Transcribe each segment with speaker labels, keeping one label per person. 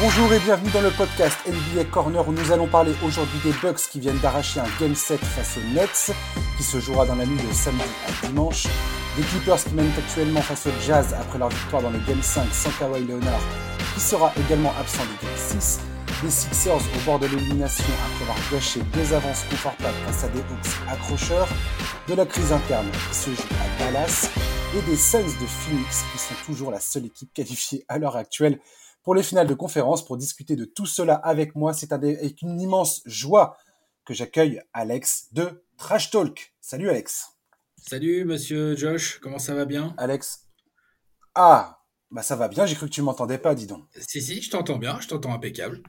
Speaker 1: Bonjour et bienvenue dans le podcast NBA Corner où nous allons parler aujourd'hui des Bucks qui viennent d'arracher un Game 7 face aux Nets qui se jouera dans la nuit de samedi à dimanche, des Clippers qui mènent actuellement face au Jazz après leur victoire dans le Game 5 sans Kawhi Leonard qui sera également absent du Game 6, des Sixers au bord de l'élimination après avoir gâché deux avances confortables face à des Hawks accrocheurs, de la crise interne qui se joue à Dallas. Et des Suns de Phoenix qui sont toujours la seule équipe qualifiée à l'heure actuelle pour les finales de conférence. Pour discuter de tout cela avec moi, c'est avec une immense joie que j'accueille Alex de Trash Talk. Salut Alex.
Speaker 2: Salut monsieur Josh, comment ça va bien?
Speaker 1: Alex. Ah, bah ça va bien, j'ai cru que tu m'entendais pas, dis donc.
Speaker 2: Si, si, je t'entends bien, je t'entends impeccable.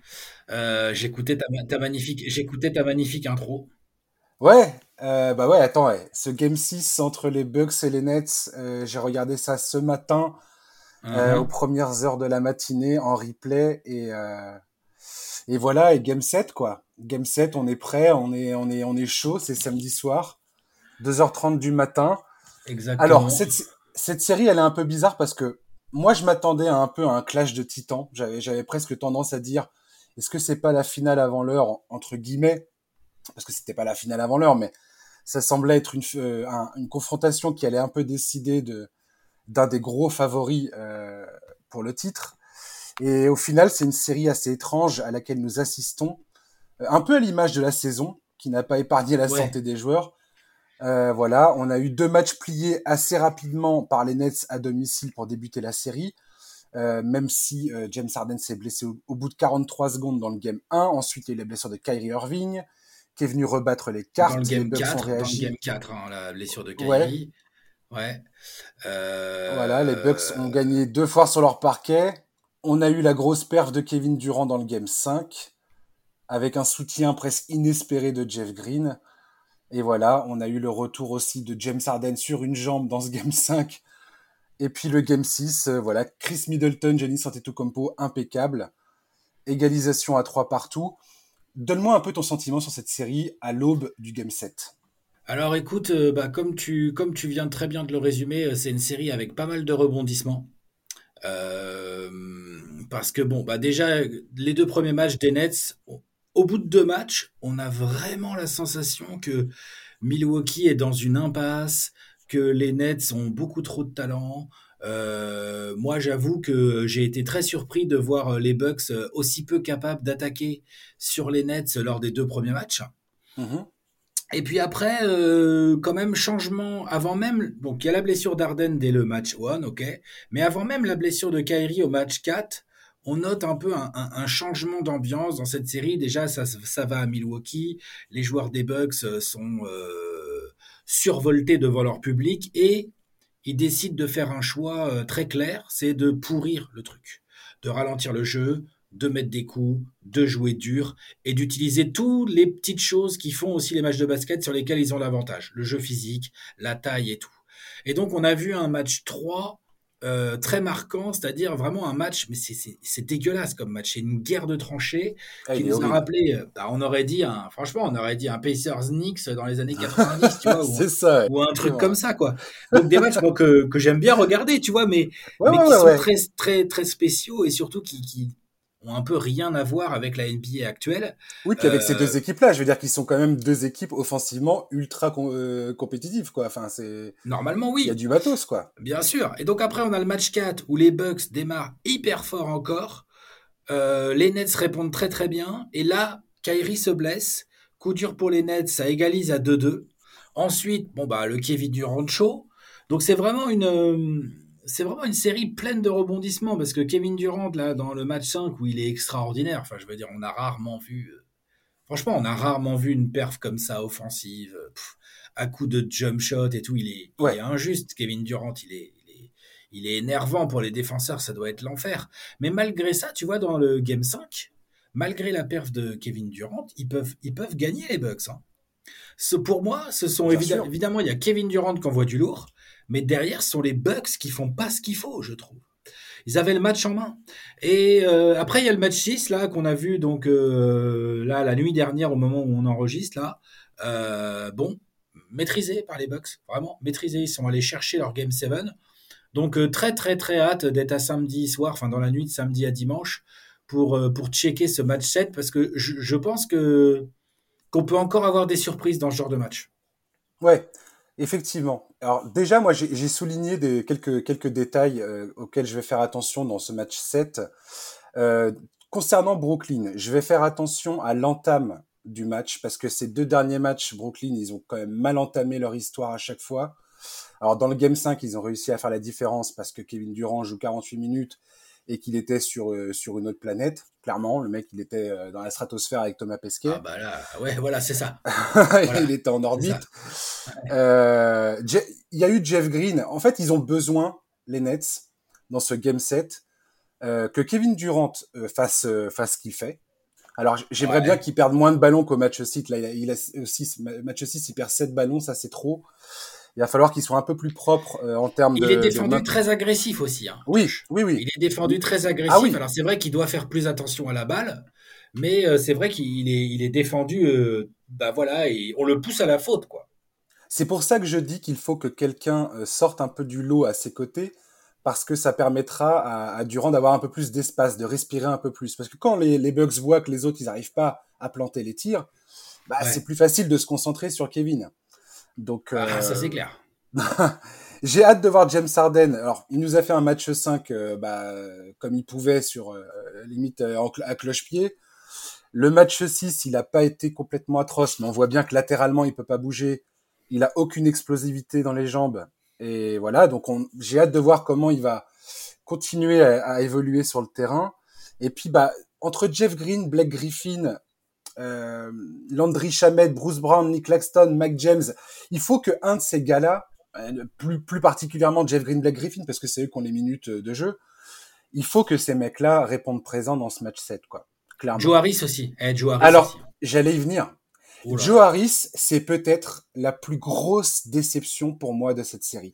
Speaker 2: Euh, j'écoutais ta, magnifique, j'écoutais ta magnifique intro.
Speaker 1: Ouais, euh, bah ouais, attends, ce Game 6 entre les Bucks et les Nets, euh, j'ai regardé ça ce matin. Euh, uh-huh. aux premières heures de la matinée en replay et euh, et voilà et game 7 quoi. Game 7, on est prêt, on est on est on est chaud, c'est samedi soir, 2h30 du matin.
Speaker 2: Exactement.
Speaker 1: Alors cette cette série, elle est un peu bizarre parce que moi je m'attendais à un peu à un clash de titans. J'avais j'avais presque tendance à dire est-ce que c'est pas la finale avant l'heure entre guillemets? Parce que c'était pas la finale avant l'heure mais ça semblait être une, euh, une confrontation qui allait un peu décider de d'un des gros favoris euh, pour le titre. Et au final, c'est une série assez étrange à laquelle nous assistons, euh, un peu à l'image de la saison, qui n'a pas épargné la santé des joueurs. Euh, voilà, on a eu deux matchs pliés assez rapidement par les Nets à domicile pour débuter la série. Euh, même si euh, James Harden s'est blessé au, bout de 43 secondes dans le game 1. Ensuite, il y a eu la blessure de Kyrie Irving, qui est venu rebattre les cartes. Dans le
Speaker 2: game, 4, dans le game 4, hein, la blessure de Kyrie. Ouais.
Speaker 1: Euh... Voilà, les Bucks ont gagné deux fois sur leur parquet. On a eu la grosse perf de Kevin Durant dans le game 5, avec un soutien presque inespéré de Jeff Green. Et voilà, on a eu le retour aussi de James Harden sur une jambe dans ce game 5. Et puis le game 6, euh, voilà, Chris Middleton, Giannis Antetokounmpo, impeccable. Égalisation à trois partout. Donne-moi un peu ton sentiment sur cette série à l'aube du game 7.
Speaker 2: Alors écoute, euh, bah, comme, tu, comme tu viens très bien de le résumer, euh, c'est une série avec pas mal de rebondissements. Euh, parce que bon, bah déjà, les deux premiers matchs des Nets, au bout de deux matchs, on a vraiment la sensation que Milwaukee est dans une impasse, que les Nets ont beaucoup trop de talent. moi, j'avoue que j'ai été très surpris de voir les Bucks aussi peu capables d'attaquer sur les Nets lors des deux premiers matchs. Mmh et puis après, euh, quand même, changement, avant même, donc il y a la blessure d'Arden dès le match 1, ok, mais avant même la blessure de Kyrie au match 4, on note un peu un, un, changement d'ambiance dans cette série. Déjà, ça, ça va à Milwaukee, les joueurs des Bucks euh, sont euh, survoltés devant leur public et ils décident de faire un choix euh, très clair, c'est de pourrir le truc, de ralentir le jeu, de mettre des coups, de jouer dur et d'utiliser toutes les petites choses qui font aussi les matchs de basket sur lesquels ils ont l'avantage. Le jeu physique, la taille et tout. Et donc on a vu un match 3 euh, très marquant, c'est-à-dire vraiment un match, mais c'est dégueulasse comme match, c'est une guerre de tranchées ah, qui nous a rappelé, euh, bah, on aurait dit, un, franchement, on aurait dit un Pacers Knicks dans les années 90, tu vois, ou,
Speaker 1: ça,
Speaker 2: ou un truc comme ça, quoi. Donc des matchs que, que j'aime bien regarder, tu vois, mais, mais qui sont très, très, très spéciaux et surtout qui, qui, ont un peu rien à voir avec la NBA actuelle.
Speaker 1: Oui, puis avec ces deux euh, équipes-là, je veux dire qu'ils sont quand même deux équipes offensivement ultra euh, compétitives, quoi. Enfin, c'est
Speaker 2: normalement oui.
Speaker 1: Il y a du matos, quoi.
Speaker 2: Bien sûr. Et donc après, on a le match 4 où les Bucks démarrent hyper fort encore. Euh, les Nets répondent très très bien. Et là, Kyrie se blesse. Coup dur pour les Nets, ça égalise à 2-2. Ensuite, bon bah le Kevin Durant show. Donc c'est vraiment une c'est vraiment une série pleine de rebondissements parce que Kevin Durant, là, dans le match 5 où il est extraordinaire, enfin, je veux dire, on a rarement vu, euh, franchement, on a rarement vu une perf comme ça offensive, euh, à coup de jump shot et tout. Il est, injuste, Kevin Durant, il est, il est, énervant pour les défenseurs, ça doit être l'enfer. Mais malgré ça, tu vois, dans le game 5, malgré la perf de Kevin Durant, ils peuvent, ils peuvent gagner les Bucks. Hein. Ce, pour moi, ce sont évidemment, il y a Kevin Durant qui envoie du lourd, mais derrière, ce sont les Bucks qui font pas ce qu'il faut, je trouve. Ils avaient le match en main. Et euh, après, il y a le match 6 là qu'on a vu donc euh, là la nuit dernière au moment où on enregistre là. Euh, bon, maîtrisé par les Bucks, vraiment maîtrisé. Ils sont allés chercher leur game 7. Donc très très très hâte d'être à samedi soir, enfin dans la nuit de samedi à dimanche, pour, pour checker ce match 7 parce que je, je pense que qu'on peut encore avoir des surprises dans ce genre de match.
Speaker 1: Ouais, effectivement. Alors déjà, moi, j'ai souligné des, quelques, quelques détails euh, auxquels je vais faire attention dans ce match 7. Euh, concernant Brooklyn, je vais faire attention à l'entame du match parce que ces deux derniers matchs, Brooklyn, ils ont quand même mal entamé leur histoire à chaque fois. Alors dans le Game 5, ils ont réussi à faire la différence parce que Kevin Durant joue 48 minutes et qu'il était sur euh, sur une autre planète. Clairement, le mec, il était euh, dans la stratosphère avec Thomas Pesquet.
Speaker 2: Ah bah là, ouais, voilà, c'est ça.
Speaker 1: il était en orbite. Euh, il y a eu Jeff Green. En fait, ils ont besoin les Nets dans ce game set que Kevin Durant fasse fasse ce qu'il fait. Alors j'aimerais bien qu'il perde moins de ballons qu'au match 6. Là, il a, il a aussi match 6, il perd 7 ballons, ça c'est trop il va falloir qu'il soit un peu plus propre euh, en termes
Speaker 2: de.
Speaker 1: Il
Speaker 2: est défendu très agressif aussi. Hein.
Speaker 1: Oui, oui, oui.
Speaker 2: Il est défendu très agressif. Ah Alors c'est vrai qu'il doit faire plus attention à la balle, mais euh, c'est vrai qu'il est, il est défendu. Euh, bah voilà, et on le pousse à la faute, quoi.
Speaker 1: C'est pour ça que je dis qu'il faut que quelqu'un sorte un peu du lot à ses côtés, parce que ça permettra à, Durand d'avoir un peu plus d'espace, de respirer un peu plus. Parce que quand les, les Bucks voient que les autres ils n'arrivent pas à planter les tirs, bah, c'est plus facile de se concentrer sur Kevin. Donc,
Speaker 2: ah, ça c'est euh, clair.
Speaker 1: J'ai hâte de voir James Harden. Alors, il nous a fait un match 5 euh, bah, comme il pouvait sur euh, limite à cloche-pied. Le match 6, il n'a pas été complètement atroce, mais on voit bien que latéralement, il peut pas bouger. Il a aucune explosivité dans les jambes. Et voilà, donc j'ai hâte de voir comment il va continuer à, à, évoluer sur le terrain. Et puis, bah, entre Jeff Green, Blake Griffin euh, Landry Shamet, Bruce Brown, Nick Laxton, Mac James. Il faut que un de ces gars-là, euh, plus, plus particulièrement Jeff Green, Black Griffin, parce que c'est eux qui ont les minutes de jeu, il faut que ces mecs-là répondent présents dans ce match 7, quoi.
Speaker 2: Clairement. Joe Harris aussi. Eh, Joe Harris
Speaker 1: Alors, j'allais y venir. Joe Harris, c'est peut-être la plus grosse déception pour moi de cette série.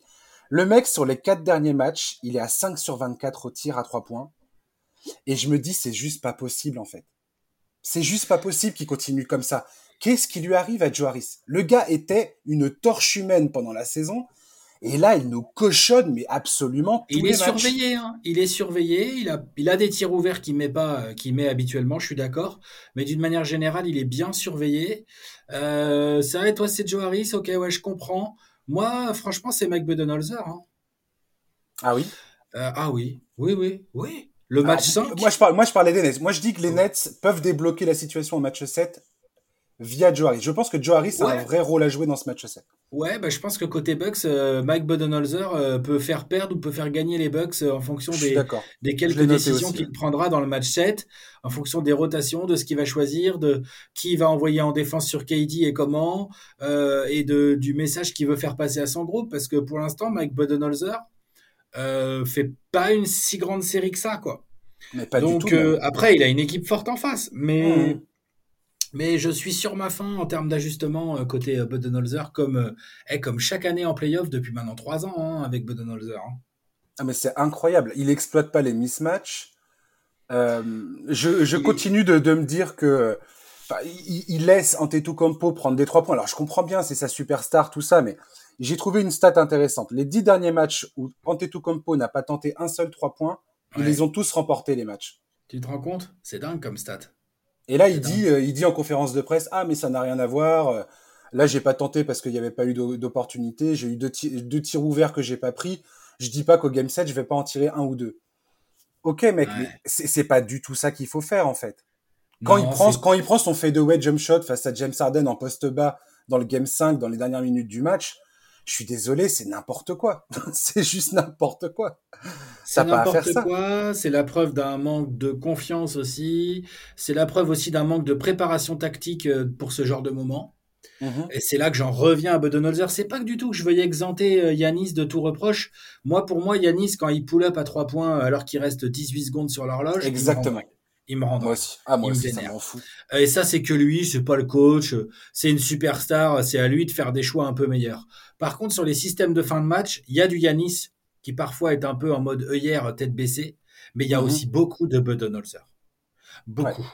Speaker 1: Le mec, sur les quatre derniers matchs, il est à 5 sur 24 au tir à 3 points. Et je me dis, c'est juste pas possible, en fait. C'est juste pas possible qu'il continue comme ça. Qu'est-ce qui lui arrive à Joe Harris? Le gars était une torche humaine pendant la saison. Et là, il nous cochonne, mais absolument.
Speaker 2: il est surveillé, hein. il est surveillé. Il a, il a des tirs ouverts qu'il met pas, euh, qu'il met habituellement. Je suis d'accord, mais d'une manière générale, il est bien surveillé. Euh, c'est vrai, toi, c'est Joe Harris? Ok, ouais, je comprends. Moi, franchement, c'est Mike Budenholzer. Hein.
Speaker 1: Ah oui?
Speaker 2: Euh, ah oui, oui, oui, oui. Le match 5
Speaker 1: moi je, parle, moi, je parlais des Nets. Moi, je dis que les Nets peuvent débloquer la situation au match 7 via Joe Harris. Je pense que Joe Harris a un vrai rôle à jouer dans ce match 7.
Speaker 2: Ouais, bah, je pense que côté Bucks, euh, Mike Budenholzer euh, peut faire perdre ou peut faire gagner les Bucks euh, en fonction des, des quelques décisions qu'il prendra dans le match 7, en fonction des rotations, de ce qu'il va choisir, de qui va envoyer en défense sur KD et comment, et de, du message qu'il veut faire passer à son groupe. Parce que pour l'instant, Mike Budenholzer, euh, fait pas une si grande série que ça, quoi.
Speaker 1: Mais pas
Speaker 2: Donc
Speaker 1: du tout,
Speaker 2: euh, après, il a une équipe forte en face, mais mmh. mais je suis sur ma fin en termes d'ajustement euh, côté Budenholzer, comme eh, comme chaque année en playoff depuis maintenant trois ans hein, avec Budenholzer. Hein.
Speaker 1: Ah mais c'est incroyable, il exploite pas les mismatchs. je, je continue de, de, me dire que il, il, laisse Antetokounmpo prendre des trois points. Alors je comprends bien, c'est sa superstar, tout ça, mais j'ai trouvé une stat intéressante. Les dix derniers matchs où Antetokounmpo n'a pas tenté un seul trois points, ils les ont tous remportés les matchs.
Speaker 2: Tu te rends compte? C'est dingue comme stat.
Speaker 1: Et là, il dit, euh, il dit en conférence de presse, ah mais ça n'a rien à voir. Euh, là, j'ai pas tenté parce qu'il n'y avait pas eu d'opportunité. J'ai eu deux, tirs ouverts que j'ai pas pris. Je dis pas qu'au game 7, je vais pas en tirer un ou deux. Ok, mec, mais c'est pas du tout ça qu'il faut faire en fait. Quand il prend, quand il prend son fadeaway jump shot face à James Harden en poste bas dans le game 5, dans les dernières minutes du match, je suis désolé, c'est n'importe quoi. c'est juste n'importe quoi.
Speaker 2: C'est n'importe quoi. C'est la preuve d'un manque de confiance aussi. C'est la preuve aussi d'un manque de préparation tactique euh, pour ce genre de moment. Mhm. Et c'est là que j'en reviens à Budenholzer. C'est pas que du tout que je veuille exempter euh, Yanis de tout reproche. Moi, pour moi, Yanis, quand il pull up à 3 points alors qu'il reste 18 secondes sur l'horloge,
Speaker 1: exactement
Speaker 2: il me rend
Speaker 1: Moi aussi. Ah, moi aussi, ça m'en fout.
Speaker 2: Et ça, c'est que lui, c'est pas le coach, c'est une superstar, c'est à lui de faire des choix un peu meilleurs. Par contre, sur les systèmes de fin de match, il y a du Yanis qui parfois est un peu en mode œillère, tête baissée, mais il y a mhm. aussi beaucoup de Budenholzer. Beaucoup.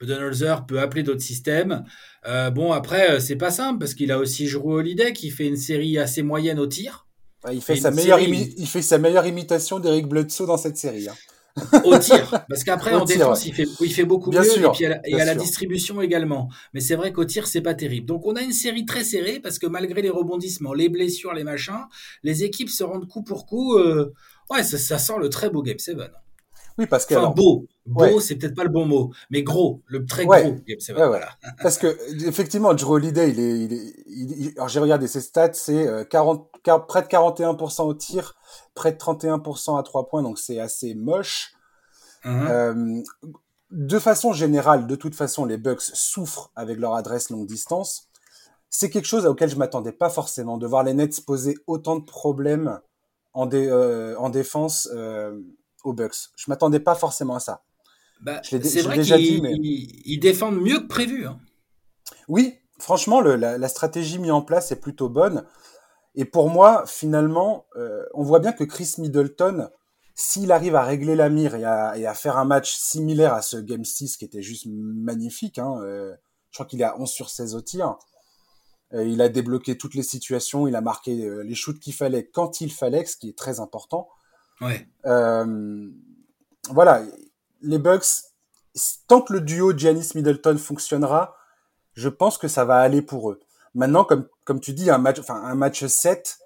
Speaker 2: Budenholzer peut appeler d'autres systèmes. Euh, bon, après, euh, c'est pas simple parce qu'il a aussi joué Holiday qui fait une série assez moyenne au tir.
Speaker 1: il, fait sa meilleure il fait sa meilleure imitation d'Eric Bledsoe dans cette série. Hein.
Speaker 2: Au tir, parce qu'après en défense il, fait, il fait beaucoup mieux et puis à la, distribution également. Mais c'est vrai qu'au tir c'est pas terrible. Donc on a une série très serrée parce que malgré les rebondissements, les blessures, les machins, les équipes se rendent coup pour coup. Euh, ouais, ça, sent le très beau Game 7.
Speaker 1: Oui, parce que.
Speaker 2: Enfin, beau. Beau, c'est peut-être pas le bon mot, mais gros, le très gros 7.
Speaker 1: voilà. parce que, effectivement, Drew Holiday, il est, il est, alors j'ai regardé ses stats, c'est 40, euh, près de 41% au tir, près de 31% à 3 points, donc c'est assez moche. Uh-huh. Euh, de façon générale, de toute façon, les Bucks souffrent avec leur adresse longue distance. C'est quelque chose auquel je m'attendais pas forcément, de voir les Nets poser autant de problèmes en, euh, en défense euh, aux Bucks. Je m'attendais pas forcément à ça.
Speaker 2: Bah, c'est vrai qu'ils mais... ils défendent mieux que prévu. Hein.
Speaker 1: Oui, franchement, le, la, la, stratégie mise en place est plutôt bonne. Et pour moi, finalement, euh, on voit bien que Chris Middleton, s'il arrive à régler la mire et à, et à, faire un match similaire à ce Game 6 qui était juste magnifique, hein, euh, je crois qu'il est à 11 sur 16 au tir, euh, il a débloqué toutes les situations, il a marqué les shoots qu'il fallait quand il fallait, ce qui est très important.
Speaker 2: Ouais.
Speaker 1: Euh, voilà, les Bucks, tant que le duo Giannis Middleton fonctionnera, je pense que ça va aller pour eux. Maintenant, comme, comme tu dis, un match, enfin, un match 7,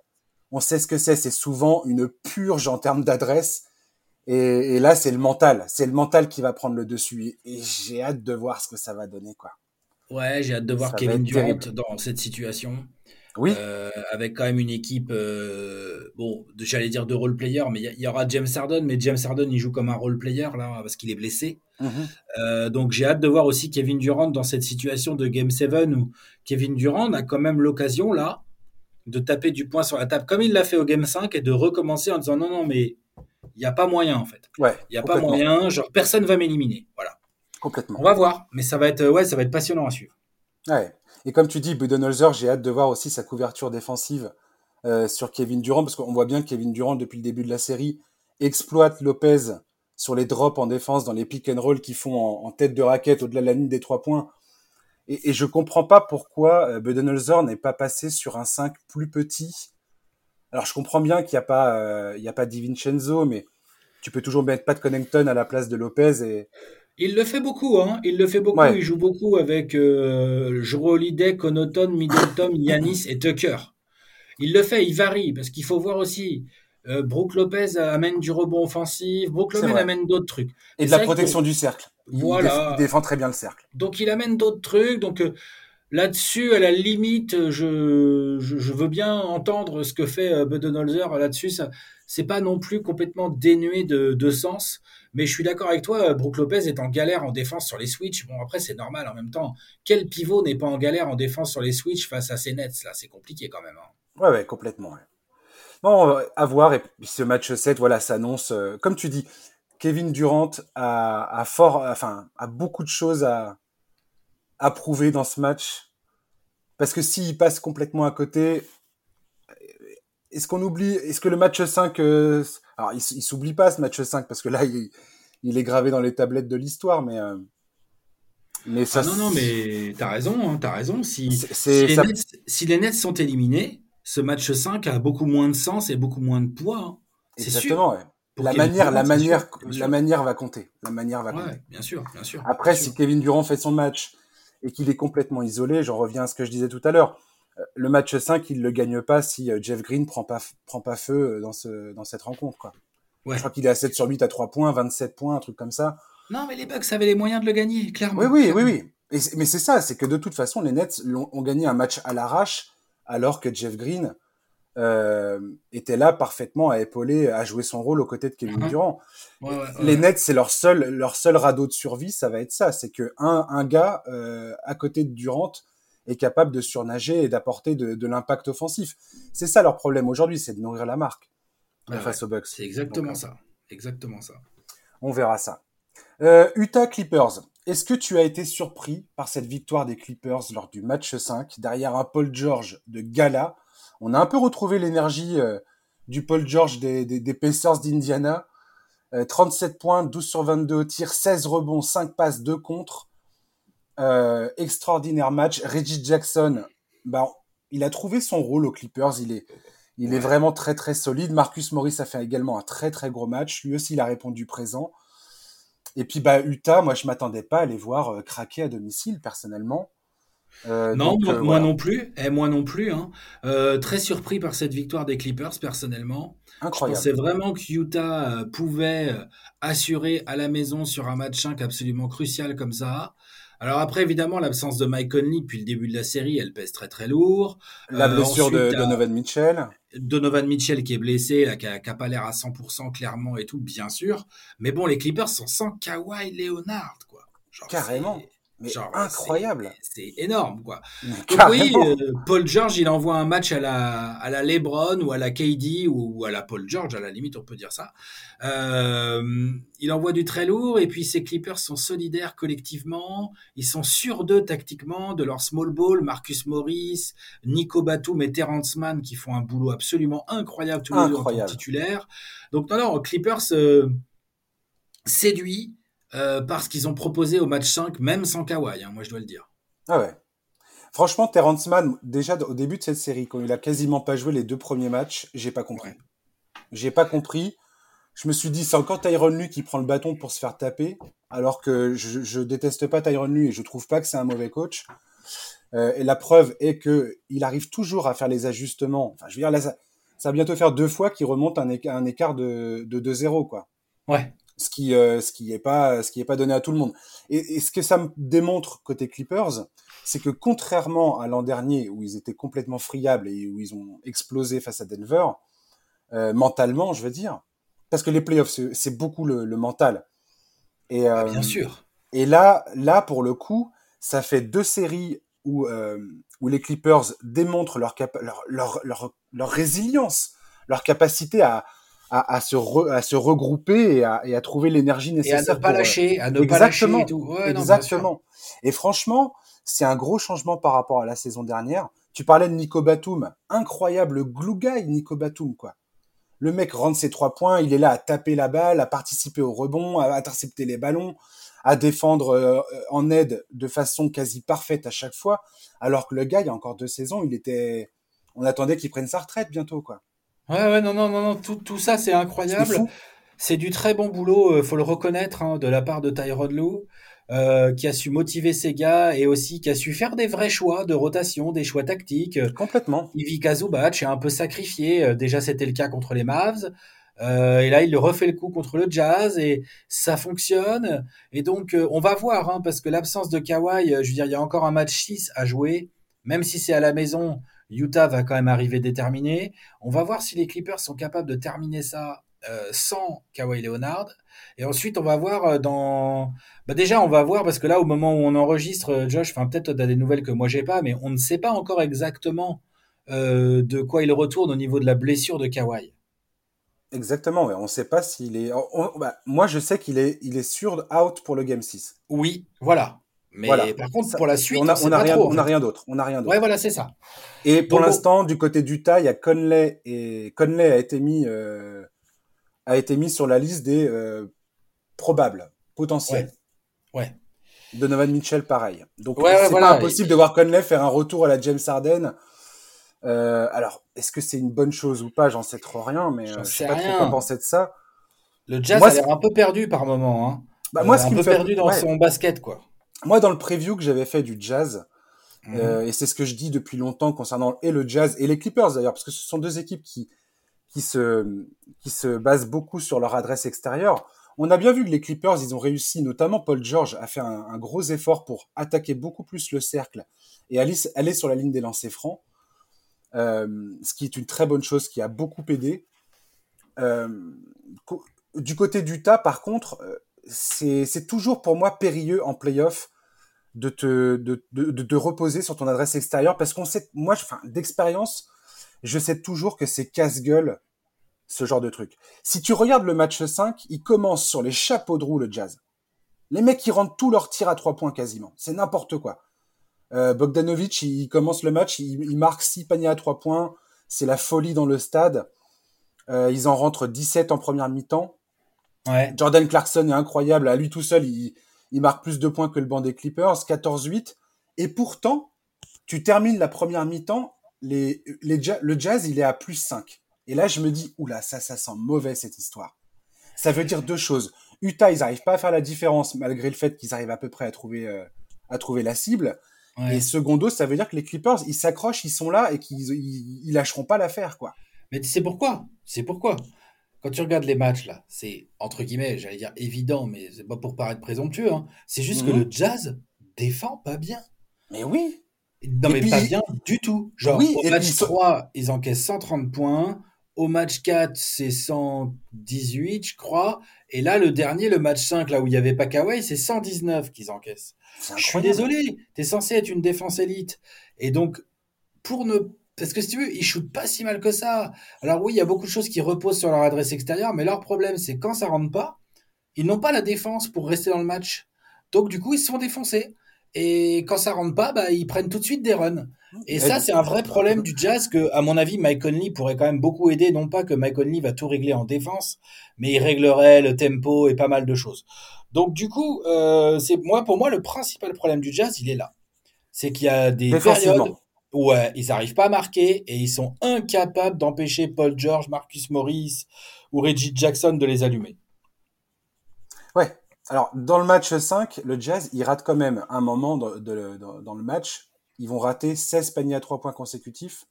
Speaker 1: on sait ce que c'est. C'est souvent une purge en termes d'adresse. Et, et, là, c'est le mental. C'est le mental qui va prendre le dessus. Et, j'ai hâte de voir ce que ça va donner, quoi.
Speaker 2: Ouais, j'ai hâte de voir Kevin Durant dans cette situation.
Speaker 1: Oui.
Speaker 2: Euh, avec quand même une équipe, euh, bon, j'allais dire de role player, mais il y, aura James Harden, mais James Harden il joue comme un role player là parce qu'il est blessé. Mm-hmm. Euh, donc j'ai hâte de voir aussi Kevin Durant dans cette situation de Game 7 où Kevin Durant a quand même l'occasion là de taper du poing sur la table comme il l'a fait au Game 5 et de recommencer en disant non non mais il n'y a pas moyen en fait.
Speaker 1: Ouais,
Speaker 2: il n'y a pas moyen, genre personne va m'éliminer. Voilà.
Speaker 1: Complètement.
Speaker 2: On va voir, mais ça va être ouais, ça va être passionnant à suivre.
Speaker 1: Ouais. Et comme tu dis, Budenholzer, j'ai hâte de voir aussi sa couverture défensive euh, sur Kevin Durant, parce qu'on voit bien que Kevin Durant, depuis le début de la série, exploite Lopez sur les drops en défense, dans les pick and roll qu'ils font en, tête de raquette au-delà de la ligne des trois points. Et, et je comprends pas pourquoi euh, Budenholzer n'est pas passé sur un 5 plus petit. Alors je comprends bien qu'il n'y a pas, euh, a pas DiVincenzo, mais tu peux toujours mettre Pat Connington à la place de Lopez et
Speaker 2: il le fait beaucoup, hein. Il le fait beaucoup. Il joue beaucoup avec euh, Holiday, Conoton, Middleton, Yanis et Tucker. Il le fait, il varie parce qu'il faut voir aussi. Euh, Brooke Lopez amène du rebond offensif. Brooke Lopez amène d'autres trucs.
Speaker 1: Et de la protection du cercle. Voilà. Il défend très bien le cercle.
Speaker 2: Donc il amène d'autres trucs. Donc euh, là-dessus, à la limite, je, je, veux bien entendre ce que fait euh, Budenholzer là-dessus. Ça, c'est pas non plus complètement dénué de, de sens. Mais je suis d'accord avec toi, Brook Lopez est en galère en défense sur les switches. Bon, après, c'est normal en même temps. Quel pivot n'est pas en galère en défense sur les switches face à ces Nets là? C'est compliqué quand même. Hein.
Speaker 1: Ouais, complètement. Bon, à voir. Et puis ce match 7, voilà, s'annonce. Euh, comme tu dis, Kevin Durant a, a, fort, enfin, a beaucoup de choses à, à prouver dans ce match. Parce que s'il passe complètement à côté, est-ce qu'on oublie, est-ce que le match 5, euh, alors il, s'oublie pas ce match 5 parce que là il, il est gravé dans les tablettes de l'histoire, mais euh,
Speaker 2: mais ça. Ah non non mais t'as raison, hein, t'as raison. Si si, les Nets, si, les Nets, sont éliminés, ce match 5 a beaucoup moins de sens et beaucoup moins de poids. Hein.
Speaker 1: Exactement. Ouais. La manière, la manière, la manière va compter. La manière va compter.
Speaker 2: Bien sûr, bien sûr.
Speaker 1: Après,
Speaker 2: si
Speaker 1: Kevin Durant fait son match et qu'il est complètement isolé, j'en reviens à ce que je disais tout à l'heure le match 5, il le gagne pas si euh, Jeff Green prend pas, prend pas feu euh, dans, ce, dans cette rencontre. Quoi. Je crois qu'il est à 7 sur 8 à 3 points, 27 points, un truc comme ça.
Speaker 2: Non, mais les Bucks avaient les moyens de le gagner, clairement.
Speaker 1: Oui, oui, oui, oui. mais c'est ça, c'est que de toute façon, les Nets ont, gagné un match à l'arrache, alors que Jeff Green euh, était là parfaitement à épauler, à jouer son rôle aux côtés de Kevin uh-huh. Durant. les Nets, c'est leur seul, leur seul radeau de survie, ça va être ça. C'est que un, un gars à côté de Durant est capable de surnager et d'apporter de, l'impact offensif. C'est ça leur problème aujourd'hui, c'est de nourrir la marque face aux Bucks.
Speaker 2: C'est exactement ça. Exactement ça.
Speaker 1: On verra ça. Euh, Utah Clippers. Est-ce que tu as été surpris par cette victoire des Clippers lors du match 5 derrière un Paul George de gala? On a un peu retrouvé l'énergie euh, du Paul George des, des, Pacers d'Indiana. 37 euh, points, 12 sur 22 au tir, 16 rebonds, 5 passes, 2 contre. Euh, extraordinaire match. Reggie Jackson, bah, il a trouvé son rôle aux Clippers. Il est, Il est vraiment très très solide. Marcus Morris a fait également un très très gros match. Lui aussi, il a répondu présent. Et puis bah Utah, moi je m'attendais pas à les voir euh, craquer à domicile personnellement.
Speaker 2: Euh, non, moi, non plus. Et moi non plus. Hein. très surpris par cette victoire des Clippers personnellement. Incroyable. Je pensais vraiment que Utah pouvait assurer à la maison sur un match 5 absolument crucial comme ça. Alors après, évidemment, l'absence de Mike Conley depuis le début de la série, elle pèse très très lourd.
Speaker 1: La euh, blessure de Donovan Mitchell.
Speaker 2: Donovan Mitchell qui est blessé, là, qui n'a pas l'air à 100% clairement et tout, bien sûr. Mais bon, les Clippers sont sans Kawhi Leonard, quoi.
Speaker 1: Carrément. Mais incroyable.
Speaker 2: C'est énorme, quoi. oui, euh, Paul George, il envoie un match à la, à la LeBron ou à la KD ou, à la Paul George, à la limite, on peut dire ça. Euh, il envoie du très lourd et puis ces Clippers sont solidaires collectivement. Ils sont sûrs d'eux tactiquement, de leur small ball. Marcus Morris, Nico Batum et Terrence Mann qui font un boulot absolument incroyable tous les deux en titulaire. Donc, non, non, Clippers euh, séduit euh, parce qu'ils ont proposé au match 5, même sans Kawhi, hein, moi je dois le dire.
Speaker 1: Ah ouais. Franchement, Terrence Mann, déjà au début de cette série, quand il a quasiment pas joué les deux premiers matchs, j'ai pas compris. J'ai pas compris. Je me suis dit, c'est encore Tyron Lue qui prend le bâton pour se faire taper, alors que je, je déteste pas Tyron Lue et je trouve pas que c'est un mauvais coach. Euh, et la preuve est que il arrive toujours à faire les ajustements. Enfin, je veux dire, là, ça, va bientôt faire deux fois qu'il remonte un, un écart de, de 2-0, quoi.
Speaker 2: Ouais
Speaker 1: ce qui euh, ce qui est pas ce qui est pas donné à tout le monde. Et, ce que ça me démontre côté Clippers, c'est que contrairement à l'an dernier où ils étaient complètement friables et où ils ont explosé face à Denver, euh, mentalement, je veux dire, parce que les playoffs c'est beaucoup le, mental.
Speaker 2: Et ah, bien euh, sûr.
Speaker 1: Et là là pour le coup, ça fait deux séries où où les Clippers démontrent leur, leur, leur, leur, leur résilience, leur capacité à, à, à, se à se regrouper et à, et à trouver l'énergie nécessaire.
Speaker 2: Et à ne pas lâcher, à ne pas lâcher et tout.
Speaker 1: exactement. et franchement, c'est un gros changement par rapport à la saison dernière. Tu parlais de Nico Batum, incroyable glue guy Nico Batum quoi. Le mec rentre ses trois points, il est là à taper la balle, à participer au rebond, à intercepter les ballons, à défendre euh, en aide de façon quasi parfaite à chaque fois, alors que le gars, il y a encore deux saisons, il était, on attendait qu'il prenne sa retraite bientôt quoi.
Speaker 2: Ouais, ouais, non, non, non, non, tout, tout ça, c'est incroyable. C'est du très bon boulot, euh, faut le reconnaître, hein, de la part de Tyrod Lou, euh, qui a su motiver ses gars et aussi qui a su faire des vrais choix de rotation, des choix tactiques.
Speaker 1: Complètement.
Speaker 2: Ivi Kazubac est un peu sacrifié. Euh, déjà, c'était le cas contre les Mavs. Euh, et là, il refait le coup contre le Jazz et ça fonctionne. Et donc, on va voir, hein, parce que l'absence de Kawhi, je veux dire, il y a encore un match 6 à jouer, même si c'est à la maison. Utah va quand même arriver déterminé. On va voir si les Clippers sont capables de terminer ça euh, sans Kawhi Leonard. Et ensuite, on va voir euh, dans. Bah déjà, on va voir parce que là, au moment où on enregistre, euh, Josh, enfin peut-être tu as des nouvelles que moi j'ai pas, mais on ne sait pas encore exactement de quoi il retourne au niveau de la blessure de Kawhi.
Speaker 1: Exactement, on ne sait pas s'il est. Bah, moi, je sais qu'il est, il est sûr out pour le Game 6.
Speaker 2: Oui, voilà. Mais par contre, pour la suite,
Speaker 1: on n'a rien, on a rien d'autre. On a rien d'autre.
Speaker 2: Ouais, voilà, c'est ça.
Speaker 1: Et pour l'instant, du côté d'Utah, il y a Conley et Conley a été mis euh, a été mis sur la liste des euh, probables, potentiels.
Speaker 2: Ouais.
Speaker 1: Donovan Mitchell, pareil. Donc c'est pas impossible de voir Conley faire un retour à la James Harden. Euh, alors, est-ce que c'est une bonne chose ou pas? J'en sais trop rien, mais je sais pas trop quoi penser de ça.
Speaker 2: Le Jazz a l'air un peu perdu par moment. Hein.
Speaker 1: Bah, moi, ce qui
Speaker 2: un
Speaker 1: peu
Speaker 2: fait... perdu dans son basket, quoi.
Speaker 1: Moi, dans le preview que j'avais fait du jazz, mhm. euh, et c'est ce que je dis depuis longtemps concernant et le jazz et les Clippers d'ailleurs, parce que ce sont deux équipes qui, qui, se, qui se basent beaucoup sur leur adresse extérieure. On a bien vu que les Clippers, ils ont réussi, notamment Paul George, à faire un, gros effort pour attaquer beaucoup plus le cercle et aller, aller sur la ligne des lancers francs, euh, ce qui est une très bonne chose, qui a beaucoup aidé. Euh, du côté d'Utah, par contre, c'est toujours pour moi périlleux en playoff de te de, de, de, reposer sur ton adresse extérieure parce qu'on sait, moi, enfin, d'expérience, je sais toujours que c'est casse-gueule ce genre de truc. Si tu regardes le match 5, il commence sur les chapeaux de roue le jazz. Les mecs, ils rentrent tous leurs tirs à trois points quasiment. C'est n'importe quoi. Euh, Bogdanovic, il, commence le match, il, marque six paniers à trois points. C'est la folie dans le stade. Euh, ils en rentrent 17 en première mi-temps. Jordan Clarkson est incroyable. À lui tout seul, il, marque plus de points que le banc des Clippers, 14-8. Et pourtant, tu termines la première mi-temps les, les le Jazz, il est à plus 5. Et là, je me dis, oula, ça, ça sent mauvais cette histoire. Ça veut dire deux choses. Utah, ils n'arrivent pas à faire la différence malgré le fait qu'ils arrivent à peu près à trouver, euh, à trouver la cible. Et secondo, ça veut dire que les Clippers, ils s'accrochent, ils sont là et qu'ils ils, lâcheront pas l'affaire, quoi.
Speaker 2: Mais c'est pourquoi? C'est pourquoi? Quand tu regardes les matchs, là, c'est entre guillemets, j'allais dire évident, mais c'est pas pour paraître présomptueux. Hein. C'est juste que mhm. le Jazz défend pas bien.
Speaker 1: Mais oui.
Speaker 2: Non, mais pas bien du tout. Genre, oui, au match 3, ils encaissent 130 points. Au match 4, c'est 118, je crois. Et là, le dernier, le match 5, là où il n'y avait pas Kawhi, c'est 119 qu'ils encaissent. Je suis désolé, tu es censé être une défense élite. Et donc, pour ne. Parce que si tu veux, ils shootent pas si mal que ça. Alors oui, il y a beaucoup de choses qui reposent sur leur adresse extérieure, mais leur problème, c'est quand ça rentre pas, ils n'ont pas la défense pour rester dans le match. Donc du coup, ils se font défoncer. Et quand ça rentre pas, bah, ils prennent tout de suite des runs. Et ça, c'est un vrai problème du jazz que, à mon avis, Mike Conley pourrait quand même beaucoup aider. Non pas que Mike Conley va tout régler en défense, mais il réglerait le tempo et pas mal de choses. Donc, du coup, euh, c'est moi, pour moi, le principal problème du jazz, il est là. C'est qu'il y a des périodes où ils n'arrivent pas à marquer et ils sont incapables d'empêcher Paul George, Marcus Morris ou Reggie Jackson de les allumer.
Speaker 1: Ouais, alors, dans le match 5, le Jazz, il rate quand même un moment dans, le match. Ils vont rater 16 paniers à 3 points consécutifs.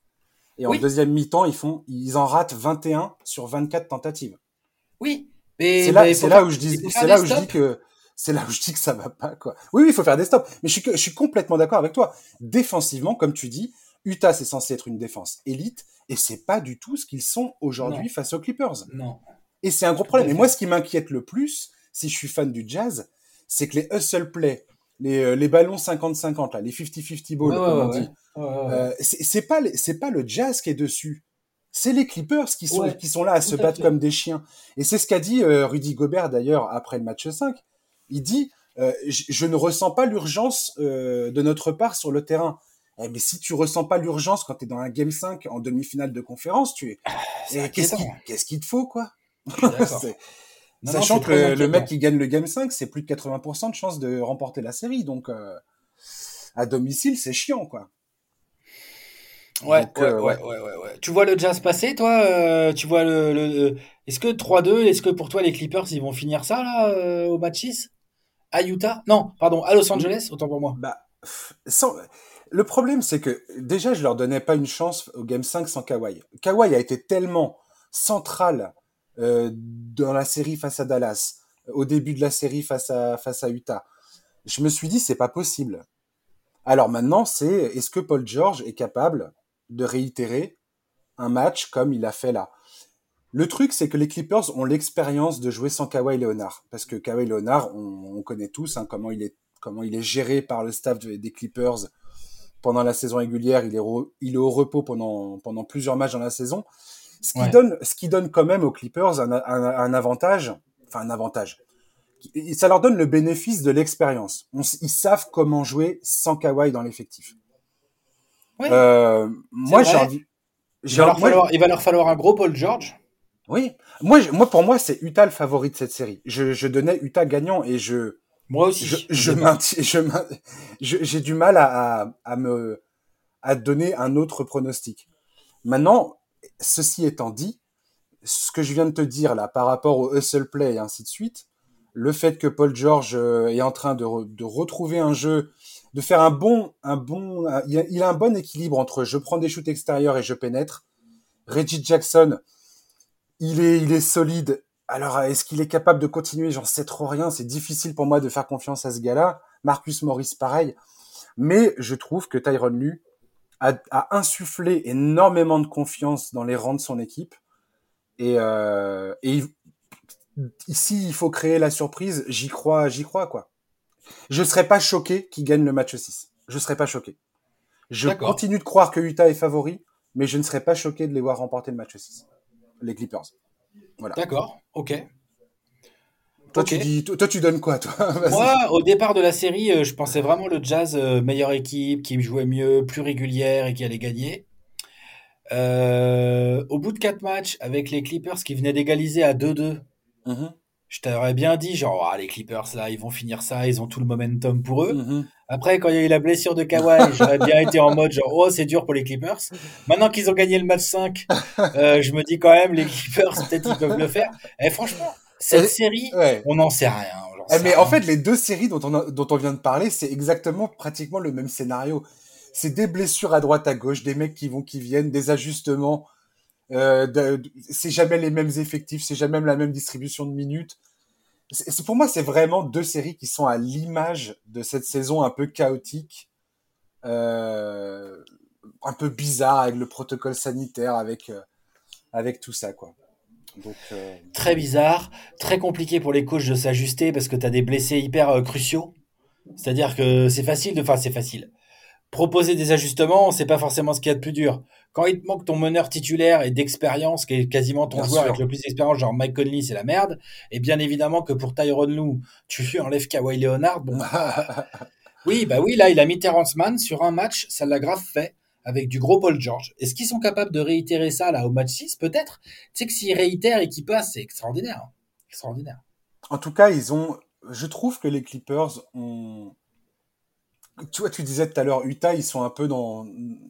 Speaker 1: Et en deuxième mi-temps, ils, font, ils en ratent 21 sur 24 tentatives.
Speaker 2: Oui.
Speaker 1: C'est là, là, où je dis, c'est là où je dis que, c'est là où je dis que ça va pas, quoi. Oui, oui, il faut faire des stops. Mais je suis, je suis complètement d'accord avec toi. Défensivement, comme tu dis, Utah, c'est censé être une défense élite. Et c'est pas du tout ce qu'ils sont aujourd'hui face aux Clippers.
Speaker 2: Non.
Speaker 1: Et c'est un gros problème. Et moi, ce qui m'inquiète le plus, si je suis fan du jazz, c'est que les hustle play, les, euh, les ballons 50-50, là, les 50-50 balls, comme on dit, euh, c'est pas, c'est pas le jazz qui est dessus. C'est les Clippers qui sont, qui sont là à se battre comme des chiens. Et c'est ce qu'a dit euh, Rudy Gobert d'ailleurs après le match 5. Il dit je, ne ressens pas l'urgence de notre part sur le terrain. Eh, mais si tu ressens pas l'urgence quand tu es dans un game 5 en demi-finale de conférence, tu es. Ah, qu'est-ce qu'il te faut, quoi? Sachant que le, mec qui gagne le Game 5, c'est plus de 80% de chances de remporter la série. Donc, euh, à domicile, c'est chiant, quoi.
Speaker 2: Ouais, euh, ouais, ouais, ouais, ouais, Tu vois le Jazz passer, toi euh, Tu vois le. Est-ce que 3-2, est-ce que pour toi, les Clippers, ils vont finir ça, là, au match 6 À Utah? Non, pardon, à Los Angeles, autant pour moi.
Speaker 1: Bah, sans... Le problème, c'est que déjà, je leur donnais pas une chance au Game 5 sans Kawhi. Kawhi a été tellement central euh, dans la série face à Dallas, au début de la série face à, face à Utah. Je me suis dit, c'est pas possible. Alors maintenant, c'est est-ce que Paul George est capable de réitérer un match comme il a fait là? Le truc, c'est que les Clippers ont l'expérience de jouer sans Kawhi Leonard. Parce que Kawhi Leonard, on, connaît tous hein, comment, il est, comment il est géré par le staff des Clippers pendant la saison régulière. Il est, il est au repos pendant, pendant plusieurs matchs dans la saison. Ce qui, donne, ce qui donne quand même aux Clippers un, un, avantage, enfin un avantage. Ça leur donne le bénéfice de l'expérience. Ils savent comment jouer sans Kawhi dans l'effectif.
Speaker 2: Euh, moi, j'ai envie. Il va, leur falloir, il va leur falloir un gros Paul George.
Speaker 1: Oui, moi, moi pour moi, c'est Utah le favori de cette série. Je, je donnais Utah gagnant et je.
Speaker 2: Moi aussi.
Speaker 1: Je, je maintiens, j'ai du mal à, à, à, me à donner un autre pronostic. Maintenant, ceci étant dit, ce que je viens de te dire là par rapport au hustle play et ainsi de suite, le fait que Paul George euh, est en train de, retrouver un jeu, de faire un bon, un bon, il a, un bon équilibre entre je prends des shoots extérieurs et je pénètre. Reggie Jackson, il est, il est solide. Alors, est-ce qu'il est capable de continuer? J'en sais trop rien. C'est difficile pour moi de faire confiance à ce gars-là. Marcus Morris, pareil. Mais je trouve que Tyron Lue a, insufflé énormément de confiance dans les rangs de son équipe. Et, euh, et ici, il faut créer la surprise. J'y crois, j'y crois, quoi. Je serais pas choqué qu'il gagne le match 6. Je serais pas choqué. Je continue de croire que Utah est favori, mais je ne serais pas choqué de les voir remporter le match 6. Les Clippers.
Speaker 2: Voilà. D'accord, ok.
Speaker 1: Toi, tu dis, toi, tu donnes quoi, toi
Speaker 2: Moi, au départ de la série, euh, je pensais vraiment le Jazz euh, meilleure équipe, qui jouait mieux, plus régulière et qui allait gagner. Euh, au bout de quatre matchs, avec les Clippers qui venaient d'égaliser à 2-2, mhm. Je t'aurais bien dit, genre, ah, les Clippers, là, ils vont finir ça, ils ont tout le momentum pour eux.
Speaker 1: Mhm.
Speaker 2: Après, quand il y a eu la blessure de Kawhi, j'aurais bien été en mode, genre, oh, c'est dur pour les Clippers. Maintenant qu'ils ont gagné le match 5, euh, je me dis quand même, les Clippers, peut-être ils peuvent le faire. Et franchement, cette
Speaker 1: Et-
Speaker 2: série,
Speaker 1: Ouais.
Speaker 2: on n'en sait rien. en
Speaker 1: Eh,
Speaker 2: sait
Speaker 1: mais
Speaker 2: rien.
Speaker 1: en fait, les deux séries dont on, a- dont on vient de parler, c'est exactement pratiquement le même scénario. C'est des blessures à droite à gauche, des mecs qui vont, qui viennent, des ajustements. Euh, c'est jamais les mêmes effectifs, c'est jamais la même distribution de minutes. C'est pour moi, c'est vraiment deux séries qui sont à l'image de cette saison un peu chaotique, euh, un peu bizarre avec le protocole sanitaire, avec euh, avec tout ça, quoi.
Speaker 2: Très bizarre, très compliqué pour les coachs de s'ajuster parce que tu as des blessés hyper cruciaux. C'est-à-dire que c'est facile de. Enfin, c'est facile. Proposer des ajustements, c'est pas forcément ce qu'il y a de plus dur. Quand il te manque ton meneur titulaire et d'expérience, qui est quasiment ton
Speaker 1: Bien
Speaker 2: joueur
Speaker 1: sûr.
Speaker 2: avec le plus d'expérience, genre Mike Conley, c'est la merde. Et bien évidemment que pour Tyron Lue, tu lui enlèves Kawhi Leonard. Bon, bah, oui, bah oui, là, il a mis Terrence Mann sur un match, ça l'a grave fait, avec du gros Paul George. Est-ce qu'ils sont capables de réitérer ça, là, au match 6 Peut-être? Tu sais que s'ils réitèrent et qu'ils passent, c'est extraordinaire. hein. Extraordinaire.
Speaker 1: En tout cas, ils ont. Je trouve que les Clippers ont. Tu vois, tu disais tout à l'heure, Utah, ils sont un peu dans,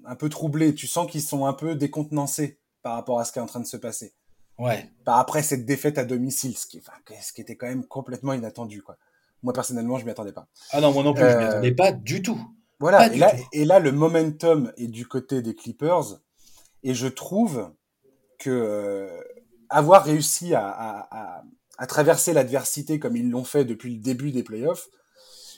Speaker 1: un peu troublés. Tu sens qu'ils sont un peu décontenancés par rapport à ce qui est en train de se passer.
Speaker 2: Ouais.
Speaker 1: Par après cette défaite à domicile, ce qui, enfin, ce qui était quand même complètement inattendu, quoi. Moi personnellement, je m'y attendais pas.
Speaker 2: Ah non, moi non plus, je m'y
Speaker 1: Euh,
Speaker 2: attendais pas du tout.
Speaker 1: Voilà.
Speaker 2: Pas
Speaker 1: Et là,
Speaker 2: tout.
Speaker 1: et là, le momentum est du côté des Clippers, et je trouve que euh, avoir réussi à, à, à, à traverser l'adversité comme ils l'ont fait depuis le début des playoffs,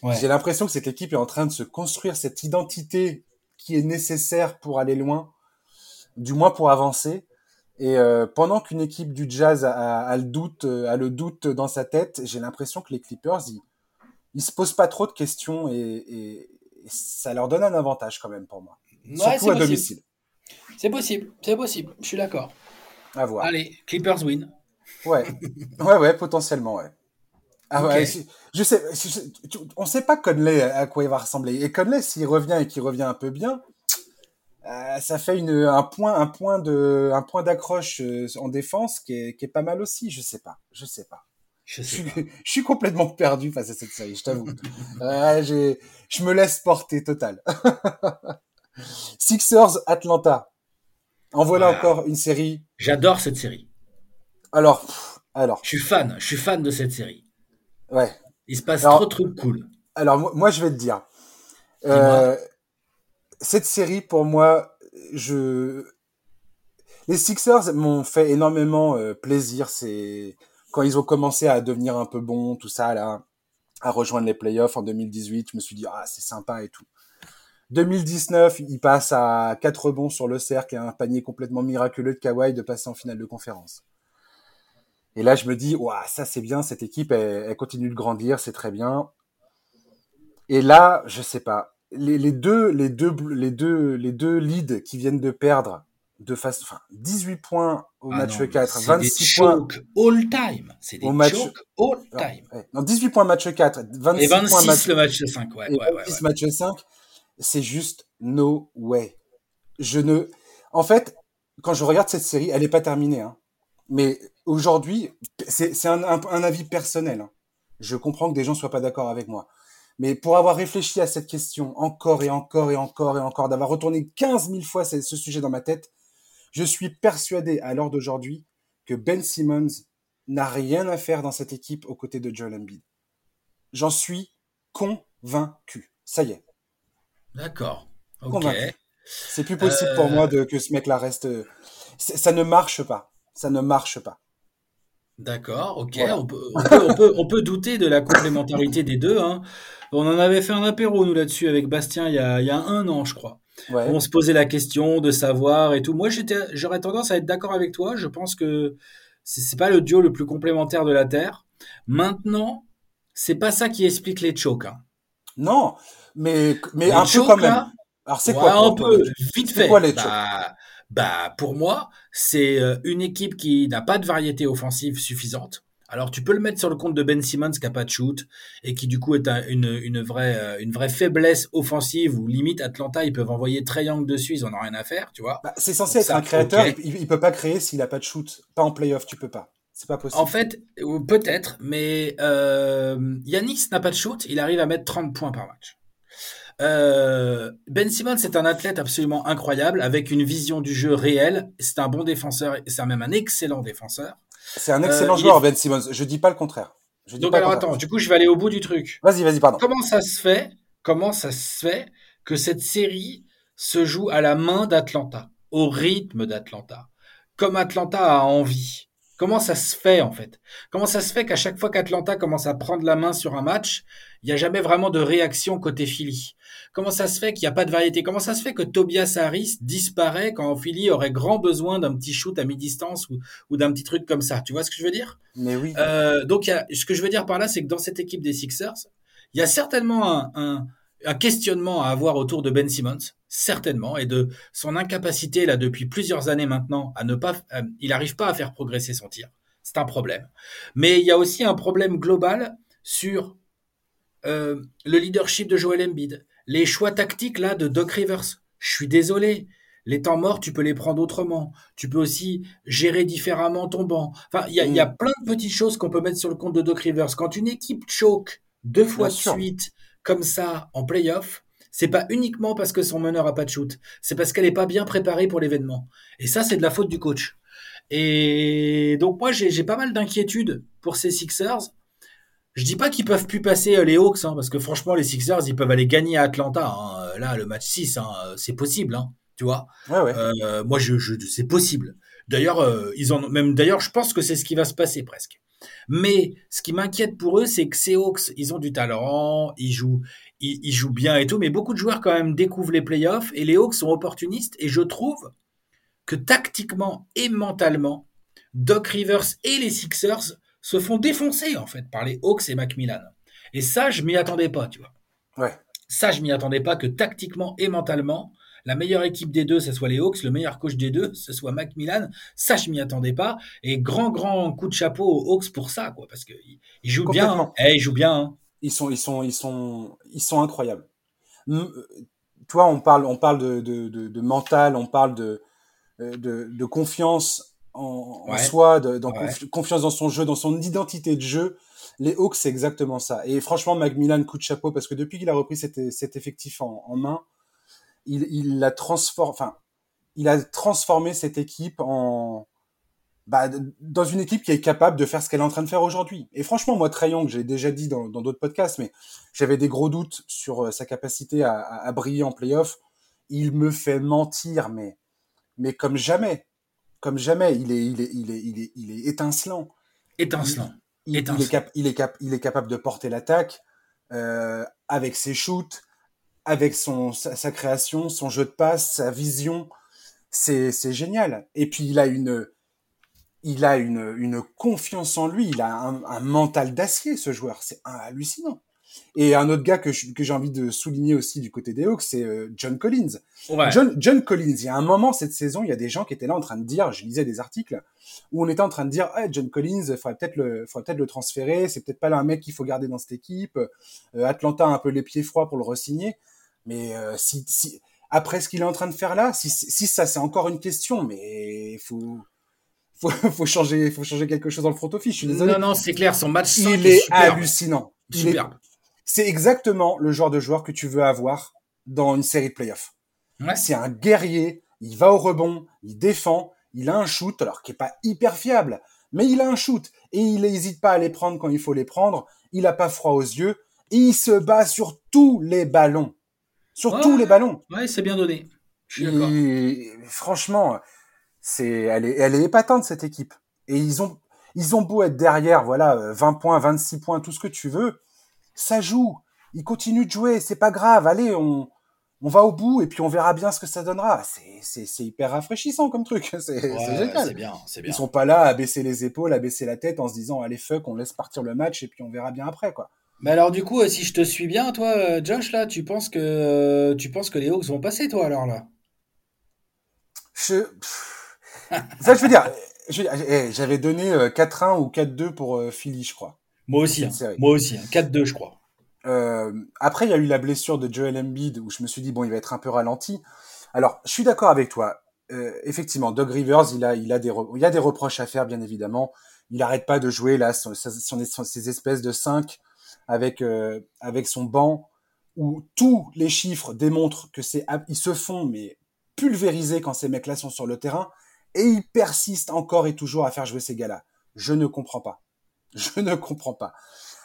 Speaker 2: Ouais.
Speaker 1: J'ai l'impression que cette équipe est en train de se construire cette identité qui est nécessaire pour aller loin, du moins pour avancer. Et euh, pendant qu'une équipe du Jazz a, a- a le doute, euh, a le doute dans sa tête, j'ai l'impression que les Clippers, ils, ils se posent pas trop de questions et, et- et ça leur donne un avantage quand même pour moi.
Speaker 2: Ouais,
Speaker 1: Surtout
Speaker 2: c'est
Speaker 1: à
Speaker 2: possible.
Speaker 1: domicile.
Speaker 2: C'est possible, c'est possible. Je suis d'accord.
Speaker 1: À voir.
Speaker 2: Allez, Clippers win.
Speaker 1: Ouais, ouais, ouais, potentiellement, ouais. Ah ouais,
Speaker 2: Ok.
Speaker 1: je, je sais, je sais- tu- on sait pas Conley à quoi il va ressembler. Et Conley, s'il revient et qu'il revient un peu bien, euh, ça fait une, un point, un point de, un point d'accroche euh, en défense qui est, qui est pas mal aussi. Je sais pas, je sais pas.
Speaker 2: Je sais
Speaker 1: suis,
Speaker 2: pas.
Speaker 1: je suis complètement perdu face à cette série, je t'avoue. Euh, je me laisse porter total. Sixers, Atlanta. En voilà
Speaker 2: Voilà.
Speaker 1: encore une série.
Speaker 2: J'adore cette série.
Speaker 1: Alors, alors,
Speaker 2: Je suis fan, je suis fan de cette série.
Speaker 1: Ouais.
Speaker 2: Il se passe
Speaker 1: Alors-
Speaker 2: trop de trucs cool.
Speaker 1: Alors, moi, je vais te dire. Euh, cette série, pour moi, je. Les Sixers m'ont fait énormément euh, plaisir. C'est quand ils ont commencé à devenir un peu bons, tout ça, là, à rejoindre les playoffs en 2018. Je me suis dit, ah, c'est sympa et tout. 2019, ils passent à 4 bons sur le cercle et un panier complètement miraculeux de Kawhi de passer en finale de conférence. Et là, je me dis, waouh, ça c'est bien, cette équipe, elle, elle continue de grandir, c'est très bien. Et là, je sais pas. Les, les deux, les deux, les deux, les deux leads qui viennent de perdre de face, enfin, 18 points au
Speaker 2: Ah
Speaker 1: match
Speaker 2: non,
Speaker 1: 4,
Speaker 2: c'est des
Speaker 1: 26 points.
Speaker 2: all time. C'est des
Speaker 1: au match-
Speaker 2: all
Speaker 1: Non,
Speaker 2: time.
Speaker 1: ouais. Non, 18 points match 4, 26
Speaker 2: Et
Speaker 1: points
Speaker 2: 26
Speaker 1: match,
Speaker 2: le match 5. Ouais,
Speaker 1: et
Speaker 2: ouais, ouais,
Speaker 1: 26
Speaker 2: ouais.
Speaker 1: match 5. C'est juste no way. Je ne, en fait, quand je regarde cette série, elle est pas terminée, hein. Mais aujourd'hui, c'est un, un, un avis personnel. hein. Je comprends que des gens soient pas d'accord avec moi. Mais pour avoir réfléchi à cette question encore et encore et encore et encore, d'avoir retourné 15 000 fois ce, ce sujet dans ma tête, je suis persuadé à l'heure d'aujourd'hui que Ben Simmons n'a rien à faire dans cette équipe aux côtés de Joel Embiid. J'en suis convaincu. Ça y est.
Speaker 2: D'accord. Ok.
Speaker 1: Convaincu. C'est plus possible pour
Speaker 2: Euh,
Speaker 1: moi de, que ce mec-là reste. c'est- Ça ne marche pas. Ça ne marche pas.
Speaker 2: D'accord, ok.
Speaker 1: Voilà.
Speaker 2: On, peut, on, peut, on, peut, on peut douter de la complémentarité des deux. Hein. On en avait fait un apéro, nous, là-dessus, avec Bastien, il y, a, il y a un an, je crois.
Speaker 1: Ouais.
Speaker 2: On se posait la question de savoir et tout. Moi, j'aurais tendance à être d'accord avec toi. Je pense que c'est pas le duo le plus complémentaire de la Terre. Maintenant, c'est pas ça qui explique les chokes. Hein.
Speaker 1: Non, mais, mais
Speaker 2: Les
Speaker 1: un peu
Speaker 2: chokes,
Speaker 1: quand même.
Speaker 2: là,
Speaker 1: Alors c'est
Speaker 2: ouais,
Speaker 1: quoi
Speaker 2: peu,
Speaker 1: les chokes
Speaker 2: vite fait.
Speaker 1: quoi, les
Speaker 2: bah, bah, pour moi, c'est euh, une équipe qui n'a pas de variété offensive suffisante. Alors, tu peux le mettre sur le compte de Ben Simmons qui n'a pas de shoot et qui, du coup, est un- une, une, vraie, euh, une vraie faiblesse offensive où, limite, Atlanta, ils peuvent envoyer Triangle dessus, ils en ont rien à faire, tu vois.
Speaker 1: Bah, C'est censé être
Speaker 2: Ça,
Speaker 1: un créateur. Il, il, peut pas créer s'il a pas de shoot. Pas en playoff, tu peux pas. C'est pas possible.
Speaker 2: En fait, peut-être, mais euh, Yanis n'a pas de shoot, il arrive à mettre 30 points par match. Euh, ben Simmons c'est un athlète absolument incroyable, avec une vision du jeu réelle. C'est un bon défenseur, et c'est même un excellent défenseur.
Speaker 1: C'est un excellent joueur, Ben Simmons. Je dis pas le contraire.
Speaker 2: Je dis Donc alors attends, du coup je vais aller au bout du truc.
Speaker 1: Vas-y, vas-y, pardon.
Speaker 2: Comment ça se fait Comment ça se fait que cette série se joue à la main d'Atlanta, au rythme d'Atlanta, comme Atlanta a envie? Comment ça se fait en fait? Comment ça se fait qu'à chaque fois qu'Atlanta commence à prendre la main sur un match, il n'y a jamais vraiment de réaction côté Philly Comment ça se fait qu'il n'y a pas de variété? Comment ça se fait que Tobias Harris disparaît quand Philly aurait grand besoin d'un petit shoot à mi-distance ou, d'un petit truc comme ça? Tu vois ce que je veux dire?
Speaker 1: Mais oui.
Speaker 2: Euh, donc ce que je veux dire par là, c'est que dans cette équipe des Sixers, il y a certainement un, un questionnement à avoir autour de Ben Simmons, certainement, et de son incapacité là depuis plusieurs années maintenant à ne pas, euh, il n'arrive pas à faire progresser son tir. C'est un problème. Mais il y a aussi un problème global sur euh, le leadership de Joel Embiid, les choix tactiques là de Doc Rivers. Je suis désolé. Les temps morts, tu peux les prendre autrement. Tu peux aussi gérer différemment ton banc. Enfin, il y, y, a mm. plein de petites choses qu'on peut mettre sur le compte de Doc Rivers. Quand une équipe choke deux fois de suite comme ça en playoff, c'est pas uniquement parce que son meneur a pas de shoot, c'est parce qu'elle est pas bien préparée pour l'événement. Et ça, c'est de la faute du coach. Et donc moi, j'ai pas mal d'inquiétudes pour ces Sixers. Je dis pas qu'ils peuvent plus passer euh, les Hawks, hein, parce que franchement, les Sixers, ils peuvent aller gagner à Atlanta. Hein. Là, le match 6, hein, c'est possible, hein, tu vois. Euh, moi, je, je c'est possible. D'ailleurs, euh, ils ont même d'ailleurs, je pense que c'est ce qui va se passer presque. Mais ce qui m'inquiète pour eux, c'est que ces Hawks, ils ont du talent, ils jouent, ils, jouent bien et tout, mais beaucoup de joueurs quand même découvrent les playoffs et les Hawks sont opportunistes. Et je trouve que tactiquement et mentalement, Doc Rivers et les Sixers se font défoncer en fait par les Hawks et Macmillan. Et ça, je m'y attendais pas, tu vois.
Speaker 1: Ouais.
Speaker 2: Ça, je m'y attendais pas que tactiquement et mentalement, la meilleure équipe des deux, ce soit les Hawks, le meilleur coach des deux, ce soit Macmillan. Ça, je m'y attendais pas. Et grand, grand coup de chapeau aux Hawks pour ça, quoi, parce que ils jouent bien. Hein. Eh, ils jouent bien. Hein.
Speaker 1: Ils sont, ils sont, ils sont, ils sont incroyables. Toi, on parle, on parle de, de, de, mental, on parle de, euh, de, de confiance en, soi, de, dans confiance dans son jeu, dans son identité de jeu. Les Hawks, c'est exactement ça. Et franchement, Macmillan, coup de chapeau, parce que depuis qu'il a repris cet, cet effectif en, en main, il, il l'a transformé, enfin, il a transformé cette équipe en, bah, dans une équipe qui est capable de faire ce qu'elle est en train de faire aujourd'hui. Et franchement, moi, Trae Young, j'ai déjà dit dans d'autres podcasts, mais j'avais des gros doutes sur euh, sa capacité à, à, briller en playoff. Il me fait mentir, mais, mais comme jamais. Comme jamais. Il est, il est, il est, il est, il est étincelant.
Speaker 2: Étincelant.
Speaker 1: Il, il, est, cap, il, est, cap, il est capable de porter l'attaque euh, avec ses shoots, avec son, sa, création, son jeu de passe, sa vision. C'est, c'est génial. Et puis, il a une, il a une, une confiance en lui. Il a un, un mental d'acier, ce joueur. C'est hallucinant. Et un autre gars que, que j'ai envie de souligner aussi du côté des Hawks, c'est euh, John Collins. John, John Collins, il y a un moment cette saison, il y a des gens qui étaient là en train de dire, je lisais des articles, où on était en train de dire, John Collins, il faudrait peut-être le, faudrait peut-être le transférer, c'est peut-être pas là un mec qu'il faut garder dans cette équipe. Euh, Atlanta a un peu les pieds froids pour le re-signer. Mais euh, si, si, après ce qu'il est en train de faire là, si, si ça c'est encore une question, mais faut faut, faut changer, faut changer quelque chose dans le front office. Je suis désolé.
Speaker 2: Non, non, c'est clair, son match
Speaker 1: il est, hallucinant. C'est exactement le genre de joueur que tu veux avoir dans une série de playoffs. Ouais. C'est un guerrier, il va au rebond, il défend, il a un shoot, alors qui est pas hyper fiable, mais il a un shoot et il n'hésite pas à les prendre quand il faut les prendre. Il a pas froid aux yeux et il se bat sur tous les ballons. Sur tous les ballons.
Speaker 2: Ouais, c'est bien donné. Je suis d'accord.
Speaker 1: Franchement, c'est, elle est, elle est épatante, cette équipe. Et ils ont, ils ont beau être derrière, voilà, 20 points, 26 points, tout ce que tu veux. Ça joue. Ils continuent de jouer. C'est pas grave. Allez, on, on va au bout et puis on verra bien ce que ça donnera. C'est, hyper rafraîchissant comme truc. C'est, c'est génial.
Speaker 2: C'est bien, bien.
Speaker 1: Ils sont pas là à baisser les épaules, à baisser la tête en se disant, allez, fuck, on laisse partir le match et puis on verra bien après, quoi.
Speaker 2: Mais alors du coup, euh, si je te suis bien, toi, euh, Josh, là, tu penses que euh, tu penses que les Hawks vont passer, toi, alors là?
Speaker 1: Je, ça, je veux dire, eh, j'avais donné 4-1 ou 4-2 pour Philly, je crois.
Speaker 2: Moi aussi, hein. moi aussi, 4-2, hein. je crois.
Speaker 1: Euh, après, il y a eu la blessure de Joel Embiid où je me suis dit bon, il va être un peu ralenti. Alors, je suis d'accord avec toi. Euh, effectivement, Doug Rivers, il a, il a des, il a des reproches à faire, bien évidemment il arrête pas de jouer là son, ces espèces de 5 avec euh, avec son banc où tous les chiffres démontrent que c'est ils se font mais pulvérisés quand ces mecs-là sont sur le terrain et ils persistent encore et toujours à faire jouer ces gars-là. Je ne comprends pas. Je ne comprends pas.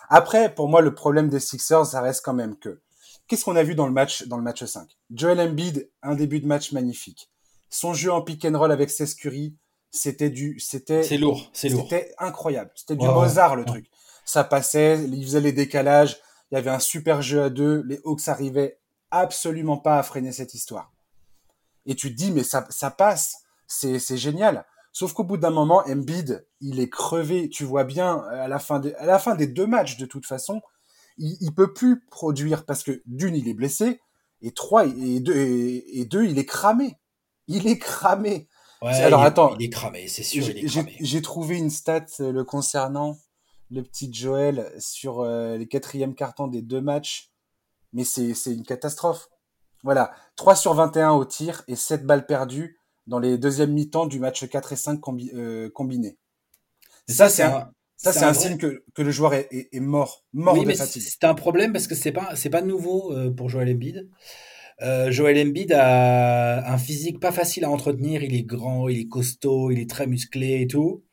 Speaker 1: Après, pour moi, le problème des Sixers, ça reste quand même que qu'est-ce qu'on a vu dans le match dans le match 5 Joel Embiid, un début de match magnifique. Son jeu en pick and roll avec Seth Curry, c'était du c'était
Speaker 2: c'est lourd, c'est lourd.
Speaker 1: C'était incroyable. C'était du Mozart le truc. Ça passait, il faisait les décalages, il y avait un super jeu à deux, les Hawks arrivaient absolument pas à freiner cette histoire. Et tu te dis mais ça ça passe, c'est c'est génial. Sauf qu'au bout d'un moment, Embiid, il est crevé. Tu vois bien à la fin, à la fin des deux matchs, de toute façon, il, il peut plus produire parce que d'une, il est blessé, et trois, et deux, et, deux, il est cramé. Il est cramé.
Speaker 2: Alors attends, il est cramé, c'est sûr.
Speaker 1: J'ai trouvé une stat euh, le concernant, le petit Joël, sur euh, les quatrièmes cartons des deux matchs, mais c'est une catastrophe. Voilà, 3 sur 21 au tir et 7 balles perdues dans les deuxièmes mi-temps du match 4 et 5 euh, combinés. Ça, c'est un, ça, c'est un, signe que, que, le joueur est, est, mort, mort oui, de fatigue.
Speaker 2: C'est un problème parce que c'est pas, c'est pas nouveau euh, pour Joel Embiid. Euh, Joel Embiid a un physique pas facile à entretenir. Il est grand, il est costaud, il est très musclé et tout.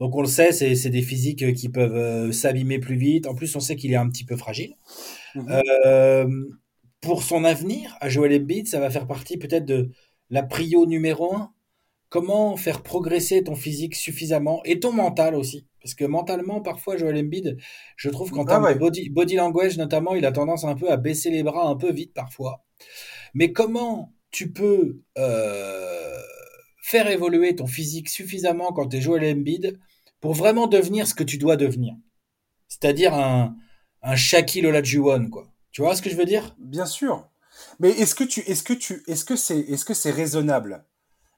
Speaker 2: Donc on le sait, c'est, des physiques qui peuvent euh, s'abîmer plus vite. En plus, on sait qu'il est un petit peu fragile. Euh, pour son avenir, à Joel Embiid, ça va faire partie peut-être de la prio numéro un. Comment faire progresser ton physique suffisamment et ton mental aussi? Parce que mentalement, parfois, Joel Embiid, je trouve qu'en ah termes de body, body, language, notamment, il a tendance un peu à baisser les bras un peu vite parfois. Mais comment tu peux euh, faire évoluer ton physique suffisamment quand tu es Joel Embiid pour vraiment devenir ce que tu dois devenir? C'est-à-dire un, un Shaquille Olajuwon, quoi. Tu vois ce que je veux dire?
Speaker 1: Bien sûr. Mais est-ce que tu, est-ce que tu, est-ce que c'est, est-ce que c'est raisonnable?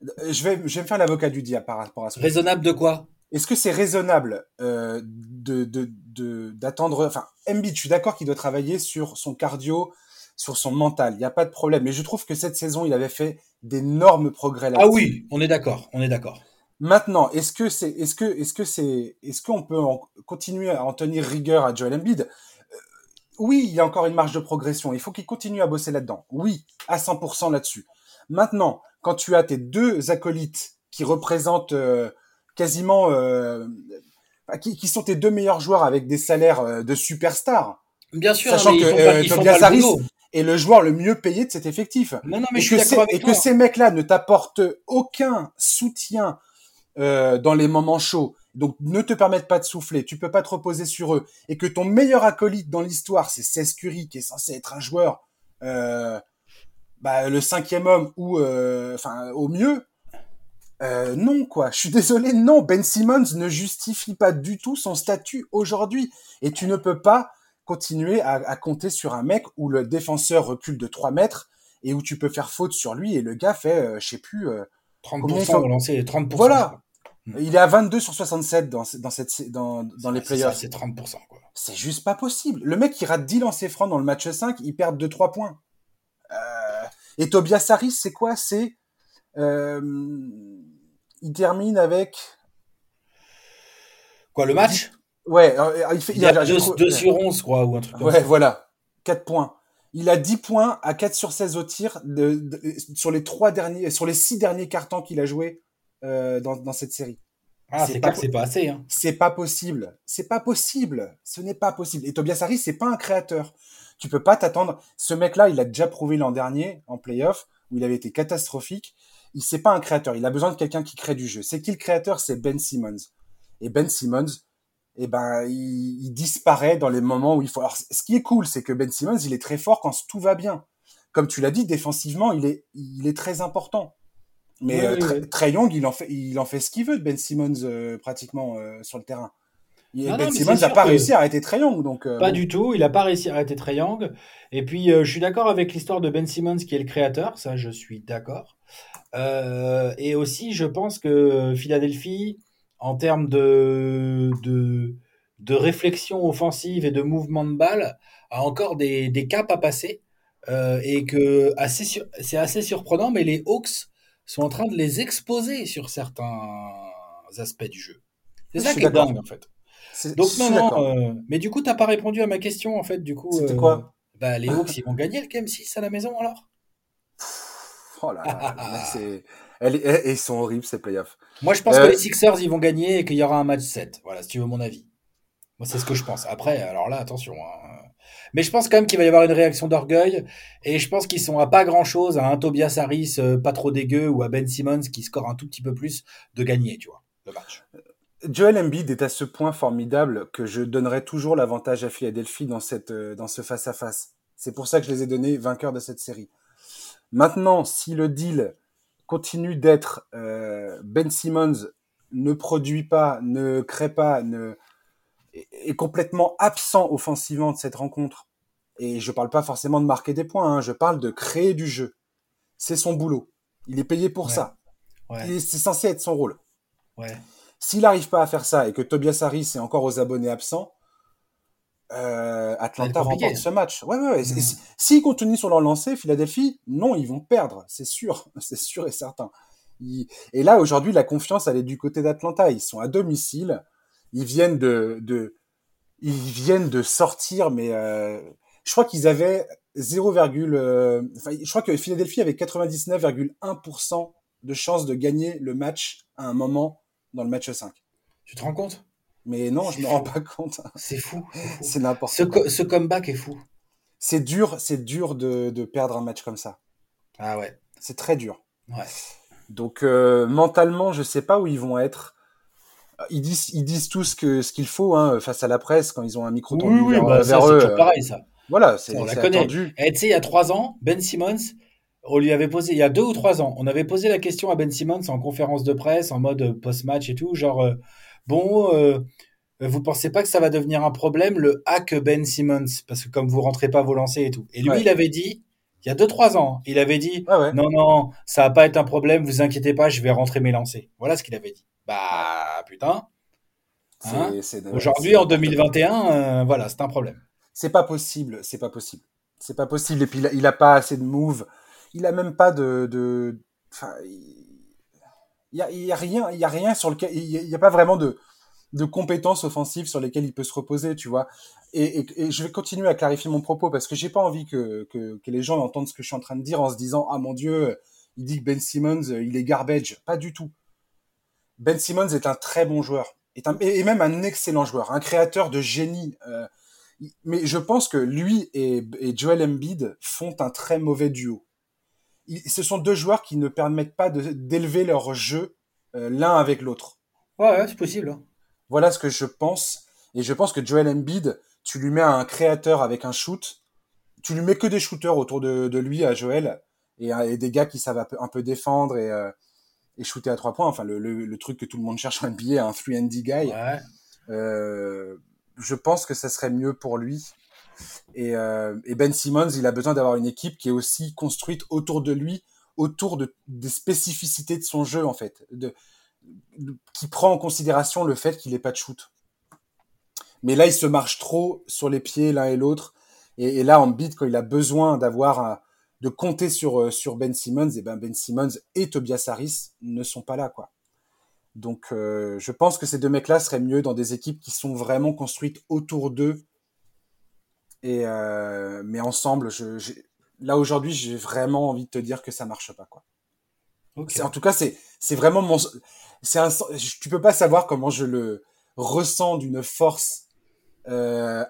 Speaker 1: Je vais, je vais me faire l'avocat du diable par rapport à
Speaker 2: ça. Raisonnable de quoi?
Speaker 1: Est-ce que c'est raisonnable euh, de, de, de, d'attendre Enfin, Embiid, je suis d'accord qu'il doit travailler sur son cardio, sur son mental. Il n'y a pas de problème. Mais je trouve que cette saison, il avait fait d'énormes progrès.
Speaker 2: Ah oui, on est d'accord, on est d'accord.
Speaker 1: Maintenant, est-ce que c'est, est-ce que, est-ce que c'est, est-ce qu'on peut continuer à en tenir rigueur à Joel Embiid? Oui, il y a encore une marge de progression. Il faut qu'il continue à bosser là-dedans. Oui, à 100% là-dessus. Maintenant, quand tu as tes deux acolytes qui représentent euh, quasiment, euh, qui, sont tes deux meilleurs joueurs avec des salaires euh, de superstars.
Speaker 2: Bien sûr,
Speaker 1: sachant que Tobias Harris est le joueur le mieux payé de cet effectif.
Speaker 2: Non, non, mais
Speaker 1: et
Speaker 2: je suis
Speaker 1: et que ces mecs-là ne t'apportent aucun soutien dans les moments chauds donc ne te permettent pas de souffler, tu peux pas te reposer sur eux, et que ton meilleur acolyte dans l'histoire, c'est Cesc Curry, qui est censé être un joueur, euh, bah, le cinquième homme, ou euh, enfin au mieux, euh, non quoi, je suis désolé, non, Ben Simmons ne justifie pas du tout son statut aujourd'hui, et tu ne peux pas continuer à, à, compter sur un mec où le défenseur recule de 3 mètres, et où tu peux faire faute sur lui, et le gars fait, euh, je sais plus...
Speaker 2: 30% relancé, 30%.
Speaker 1: Voilà. Il est à 22 sur 67 dans, dans, cette, dans, dans les playoffs.
Speaker 2: C'est 30%.
Speaker 1: C'est juste pas possible. Le mec, il rate 10 lancers francs dans le match 5, il perd 2-3 points. Euh... Et Tobias Harris, c'est quoi? C'est. Euh... Il termine avec.
Speaker 2: Quoi, le match?
Speaker 1: Ouais, euh, il fait.
Speaker 2: Il, a 2 sur 11, quoi, ou un truc comme
Speaker 1: ouais, voilà. 4 points. Il a 10 points à 4 sur 16 au tir de, sur les trois derniers, sur les 6 derniers cartons qu'il a joué euh, dans, dans, cette série.
Speaker 2: Ah, c'est pas, c'est pas assez. Hein.
Speaker 1: C'est pas possible. C'est pas possible. Ce n'est pas possible. Et Tobias Harris, c'est pas un créateur. Tu peux pas t'attendre. Ce mec-là, il a déjà prouvé l'an dernier en playoff où il avait été catastrophique. Il c'est pas un créateur. Il a besoin de quelqu'un qui crée du jeu. C'est qui le créateur? C'est Ben Simmons. Et Ben Simmons, eh ben, il, il, disparaît dans les moments où il faut. Alors, ce qui est cool, c'est que Ben Simmons, il est très fort quand tout va bien. Comme tu l'as dit, défensivement, il est, il est très important. Mais euh, Trey Young, il en fait, il en fait ce qu'il veut de Ben Simmons euh, pratiquement euh, sur le terrain. ben Simmons n'a pas réussi à arrêter Trey Young, donc.
Speaker 2: pas du tout, il n'a pas réussi à arrêter Trey Young. Et puis, je suis d'accord avec l'histoire de Ben Simmons qui est le créateur, ça, je suis d'accord. et aussi, je pense que Philadelphie, en termes de, de, de réflexion offensive et de mouvement de balle, a encore des, des caps à passer. et que c'est assez surprenant, mais les Hawks sont en train de les exposer sur certains aspects du jeu. C'est ça qui est dingue, en fait. Donc, non, non. euh, mais du coup, t'as pas répondu à ma question, en fait. Du coup,
Speaker 1: C'était
Speaker 2: euh,
Speaker 1: quoi?
Speaker 2: bah, les Hawks, ils vont gagner le Game 6 à la maison, alors?
Speaker 1: Oh là là, c'est... Ils sont horribles ces playoffs.
Speaker 2: Moi, je pense
Speaker 1: Euh,
Speaker 2: que les Sixers, ils vont gagner et qu'il y aura un match 7. Voilà, si tu veux mon avis. Moi, c'est ce que je pense. Après, alors là, attention. hein. Mais je pense quand même qu'il va y avoir une réaction d'orgueil. Et je pense qu'ils sont à pas grand-chose, à un Tobias Harris euh, pas trop dégueu ou à Ben Simmons qui score un tout petit peu plus de gagner, tu vois, le match.
Speaker 1: Joel Embiid est à ce point formidable que je donnerai toujours l'avantage à Philadelphie dans, cette, euh, dans ce face-à-face. C'est pour ça que je les ai donnés vainqueurs de cette série. Maintenant, si le deal continue d'être euh, Ben Simmons ne produit pas, ne crée pas, ne est complètement absent offensivement de cette rencontre. Et je parle pas forcément de marquer des points, hein, je parle de créer du jeu. C'est son boulot. Il est payé pour
Speaker 2: Ouais.
Speaker 1: ça.
Speaker 2: Ouais,
Speaker 1: C'est censé être son rôle.
Speaker 2: ouais.
Speaker 1: S'il n'arrive pas à faire ça et que Tobias Harris est encore aux abonnés absents, euh, Atlanta remporte ce match. Ouais, ouais, ouais.
Speaker 2: Mm.
Speaker 1: Si- S'ils continuent sur leur lancée, Philadelphie, non, ils vont perdre, c'est sûr, c'est sûr et certain. Ils- Et là, aujourd'hui, la confiance, elle est du côté d'Atlanta. Ils sont à domicile, ils viennent de, de ils viennent de sortir, mais euh, je crois qu'ils avaient 0, euh, enfin, je crois que Philadelphie avait 99,1% de chances de gagner le match à un moment dans le match 5.
Speaker 2: Tu te rends compte?
Speaker 1: Mais non, je me rends pas compte.
Speaker 2: C'est fou. c'est fou.
Speaker 1: C'est n'importe
Speaker 2: Ce,
Speaker 1: quoi.
Speaker 2: co- ce comeback est fou.
Speaker 1: C'est dur, c'est dur de, de perdre un match comme ça.
Speaker 2: Ah ouais.
Speaker 1: C'est très dur.
Speaker 2: Ouais.
Speaker 1: Donc euh, mentalement, je sais pas où ils vont être. Ils disent, ils disent tous que ce qu'il faut hein, face à la presse quand ils ont un micro
Speaker 2: Oui,
Speaker 1: tendu
Speaker 2: oui,
Speaker 1: vers,
Speaker 2: bah,
Speaker 1: vers
Speaker 2: c'est
Speaker 1: eux.
Speaker 2: toujours
Speaker 1: euh,
Speaker 2: pareil, ça.
Speaker 1: Voilà, c'est
Speaker 2: On la
Speaker 1: c'est
Speaker 2: connaît.
Speaker 1: attendu.
Speaker 2: Et tu sais, il y a trois ans, Ben Simmons, on lui avait posé, il y a deux ou trois ans, on avait posé la question à Ben Simmons en conférence de presse, en mode euh, post-match et tout, genre, euh, bon, euh, vous pensez pas que ça va devenir un problème, le hack Ben Simmons, parce que comme vous rentrez pas vos lancers et tout. Et lui,
Speaker 1: Ouais.
Speaker 2: il avait dit, il y a deux, trois ans, il avait dit,
Speaker 1: ouais.
Speaker 2: non, non, ça va pas être un problème, vous inquiétez pas, je vais rentrer mes lancers. Voilà ce qu'il avait dit. Bah, putain. Hein Aujourd'hui, en
Speaker 1: n'importe quoi.
Speaker 2: 2021, euh, voilà, c'est un problème.
Speaker 1: C'est pas possible, c'est pas possible. C'est pas possible. Et puis il a, il a pas assez de moves. Il a même pas de, de, enfin, il il y a, il y a rien, il y a rien sur lequel, il y a, pas vraiment de, de compétences offensives sur lesquelles il peut se reposer, tu vois. Et, et, et je vais continuer à clarifier mon propos parce que j'ai pas envie que, que, que les gens entendent ce que je suis en train de dire en se disant ah mon dieu, il dit que Ben Simmons euh, il est garbage. Pas du tout. Ben Simmons est un très bon joueur, est un, et même un excellent joueur, un créateur de génie. euh, mais je pense que lui et, et Joel Embiid font un très mauvais duo. Ils- ce sont deux joueurs qui ne permettent pas d'élever leur jeu euh, l'un avec l'autre.
Speaker 2: Ouais, ouais, c'est possible. hein.
Speaker 1: Voilà ce que je pense. Et je pense que Joel Embiid, tu lui mets un créateur avec un shoot, tu lui mets que des shooters autour de, de lui à Joel et, et des gars qui savent un peu, un peu défendre et, euh, et shooter à trois points. Enfin, le, le, le truc que tout le monde cherche en NBA, un 3 and D guy.
Speaker 2: Ouais.
Speaker 1: Euh, je pense que ça serait mieux pour lui. Et, euh, et Ben Simmons, il a besoin d'avoir une équipe qui est aussi construite autour de lui, autour de, des spécificités de son jeu, en fait, de, de- qui prend en considération le fait qu'il n'ait pas de shoot. Mais là, il se marche trop sur les pieds l'un et l'autre. Et, et là, en beat, quand il a besoin d'avoir un- de compter sur, euh, sur Ben Simmons, et ben Ben Simmons et Tobias Harris ne sont pas là, quoi. Donc, euh, je pense que ces deux mecs-là seraient mieux dans des équipes qui sont vraiment construites autour d'eux. Et euh, mais ensemble, je, là aujourd'hui, j'ai vraiment envie de te dire que ça marche pas, quoi.
Speaker 2: Ok.
Speaker 1: C'est- En tout cas, c'est c'est vraiment mon. C'est un. Tu peux pas savoir comment je le ressens d'une force euh,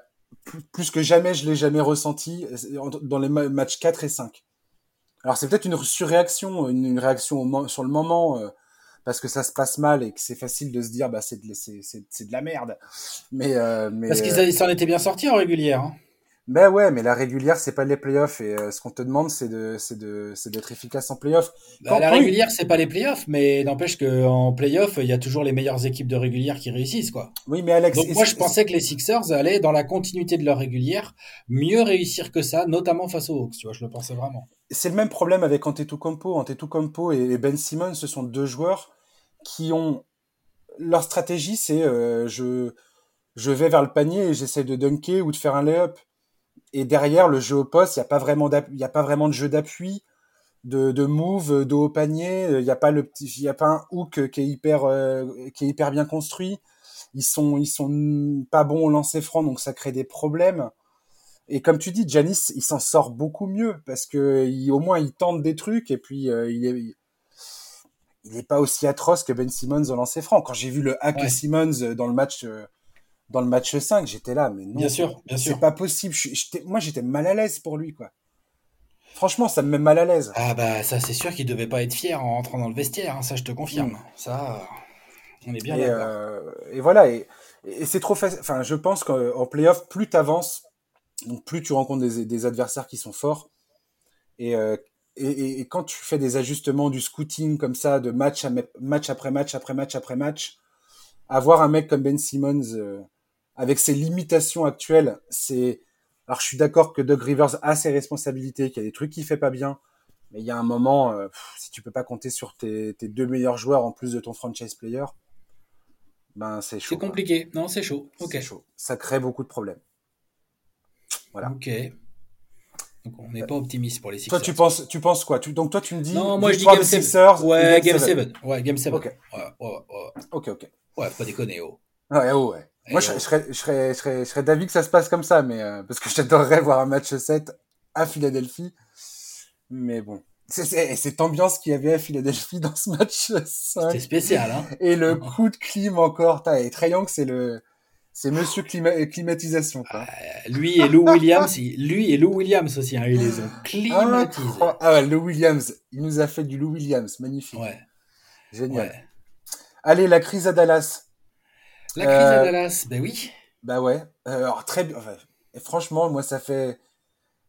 Speaker 1: plus, que jamais. Je l'ai jamais ressenti euh, dans les ma- matchs 4 et 5. Alors c'est peut-être une surréaction, une, une réaction au sur le moment euh, parce que ça se passe mal et que c'est facile de se dire bah c'est de, de la merde. Mais euh, mais
Speaker 2: Parce qu'ils
Speaker 1: euh,
Speaker 2: s'en étaient bien sortis en régulière. hein.
Speaker 1: Ben ouais, mais la régulière c'est pas les playoffs et euh, ce qu'on te demande c'est de c'est de c'est d'être efficace en playoffs.
Speaker 2: Bah, la régulière, c'est pas les playoffs, mais n'empêche qu'en playoff, il y a toujours les meilleures équipes de régulière qui réussissent, quoi.
Speaker 1: Oui, mais Alex,
Speaker 2: Donc moi, je pensais que les Sixers allaient, dans la continuité de leur régulière, mieux réussir que ça, notamment face aux Hawks, tu vois, je le pensais vraiment.
Speaker 1: c'est le même problème avec Antetokounmpo. Antetokounmpo et, et Ben Simmons, ce sont deux joueurs qui ont leur stratégie, c'est euh, je je vais vers le panier et j'essaie de dunker ou de faire un lay-up. Et derrière le jeu au poste, il y a pas vraiment y a pas vraiment de jeu d'appui, de, de move, de haut panier. Il y a pas le petit, il y a pas un hook qui est hyper euh, qui est hyper bien construit. ils sont, ils sont pas bons au lancer franc, donc ça crée des problèmes. Et comme tu dis, Janis, il s'en sort beaucoup mieux parce que il, au moins il tente des trucs et puis euh, il est, il est pas aussi atroce que Ben Simmons au lancer franc. Quand j'ai vu le hack Simmons dans le match, euh, dans le match 5, j'étais là, mais non,
Speaker 2: bien sûr, bien sûr,
Speaker 1: c'est pas possible. moi, j'étais mal à l'aise pour lui, quoi. Franchement, ça me met mal à l'aise.
Speaker 2: Ah bah ça, c'est sûr qu'il devait pas être fier en rentrant dans le vestiaire. Hein, ça, je te confirme. Mm. Ça, on est bien
Speaker 1: et, euh, et voilà. Et, et c'est trop facile. Enfin, je pense qu'en playoff, plus t'avances, donc plus tu rencontres des, des, adversaires qui sont forts. Euh, et, quand tu fais des ajustements du scouting comme ça, de match, à, match après match après match après match, avoir un mec comme Ben Simmons euh, avec ses limitations actuelles, c'est alors je suis d'accord que Doug Rivers a ses responsabilités, qu'il y a des trucs qu'il fait pas bien, mais il y a un moment, euh, si tu peux pas compter sur tes, tes, deux meilleurs joueurs en plus de ton franchise player, ben c'est chaud.
Speaker 2: C'est compliqué, non c'est chaud. Ok.
Speaker 1: Chaud. Ça crée beaucoup de problèmes. Voilà.
Speaker 2: Ok. Donc on n'est pas optimiste pour les
Speaker 1: Sixers. Toi tu penses, tu penses quoi? Tu, Donc toi tu me dis.
Speaker 2: Non moi je dis Game 7. Ouais Game 7. Ouais Game 7.
Speaker 1: Ok.
Speaker 2: Ouais, ouais, ouais.
Speaker 1: Ok ok.
Speaker 2: Ouais faut pas déconner oh.
Speaker 1: Ouais oh, ouais. Moi, je, serais, je, serais, je, serais, je serais d'avis que ça se passe comme ça, mais euh, parce que j'adorerais voir un match 7 à Philadelphie. Mais bon, c'est cette ambiance qu'il y avait à Philadelphie dans ce match 5.
Speaker 2: C'était spécial, hein
Speaker 1: Et le coup de clim encore. Et Trae c'est le... C'est Monsieur clima climatisation. Quoi.
Speaker 2: Euh, lui et Lou Williams, lui et Lou Williams aussi, hein, ils les ont climatisés.
Speaker 1: Ah, ah ouais, Lou Williams, il nous a fait du Lou Williams, magnifique.
Speaker 2: Ouais.
Speaker 1: Génial. Ouais. Allez, la crise à Dallas.
Speaker 2: La crise à euh, Dallas, ben oui.
Speaker 1: Bah ouais. Euh, alors très bien. Enfin, franchement, moi, ça fait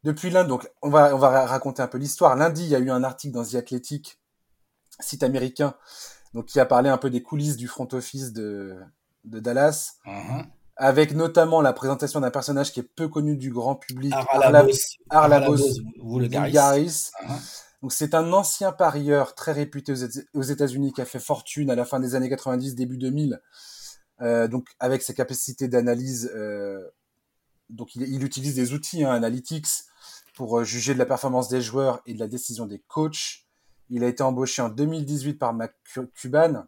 Speaker 1: depuis lundi. Donc, on va on va raconter un peu l'histoire. Lundi, il y a eu un article dans The Athletic, site américain, donc qui a parlé un peu des coulisses du front office de de Dallas,
Speaker 2: uh-huh.
Speaker 1: avec notamment la présentation d'un personnage qui est peu connu du grand public,
Speaker 2: Arlabos,
Speaker 1: Arlabos Vulgaris. Donc c'est un ancien parieur très réputé aux États-Unis qui a fait fortune à la fin des années 90, début 2000 euh, donc avec ses capacités d'analyse, euh, donc il, il, utilise des outils hein, analytics pour euh, juger de la performance des joueurs et de la décision des coachs. Il a été embauché en 2018 par Mac Cuban.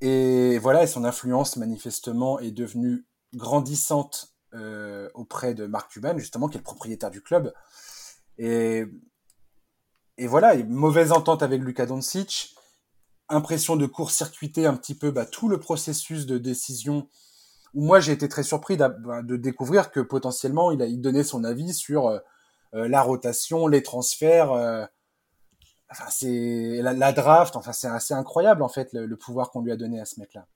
Speaker 1: Et voilà, et son influence manifestement est devenue grandissante euh, auprès de Mark Cuban, justement, qui est le propriétaire du club. Et, et voilà, mauvaise entente avec Luka Doncic impression de court-circuiter un petit peu bah, tout le processus de décision. Moi, j'ai été très surpris bah, de découvrir que potentiellement, il a il donnait son avis sur euh, euh, la rotation, les transferts. Euh, enfin, c'est la, la, draft. Enfin, c'est assez incroyable en fait le, le pouvoir qu'on lui a donné à ce mec-là.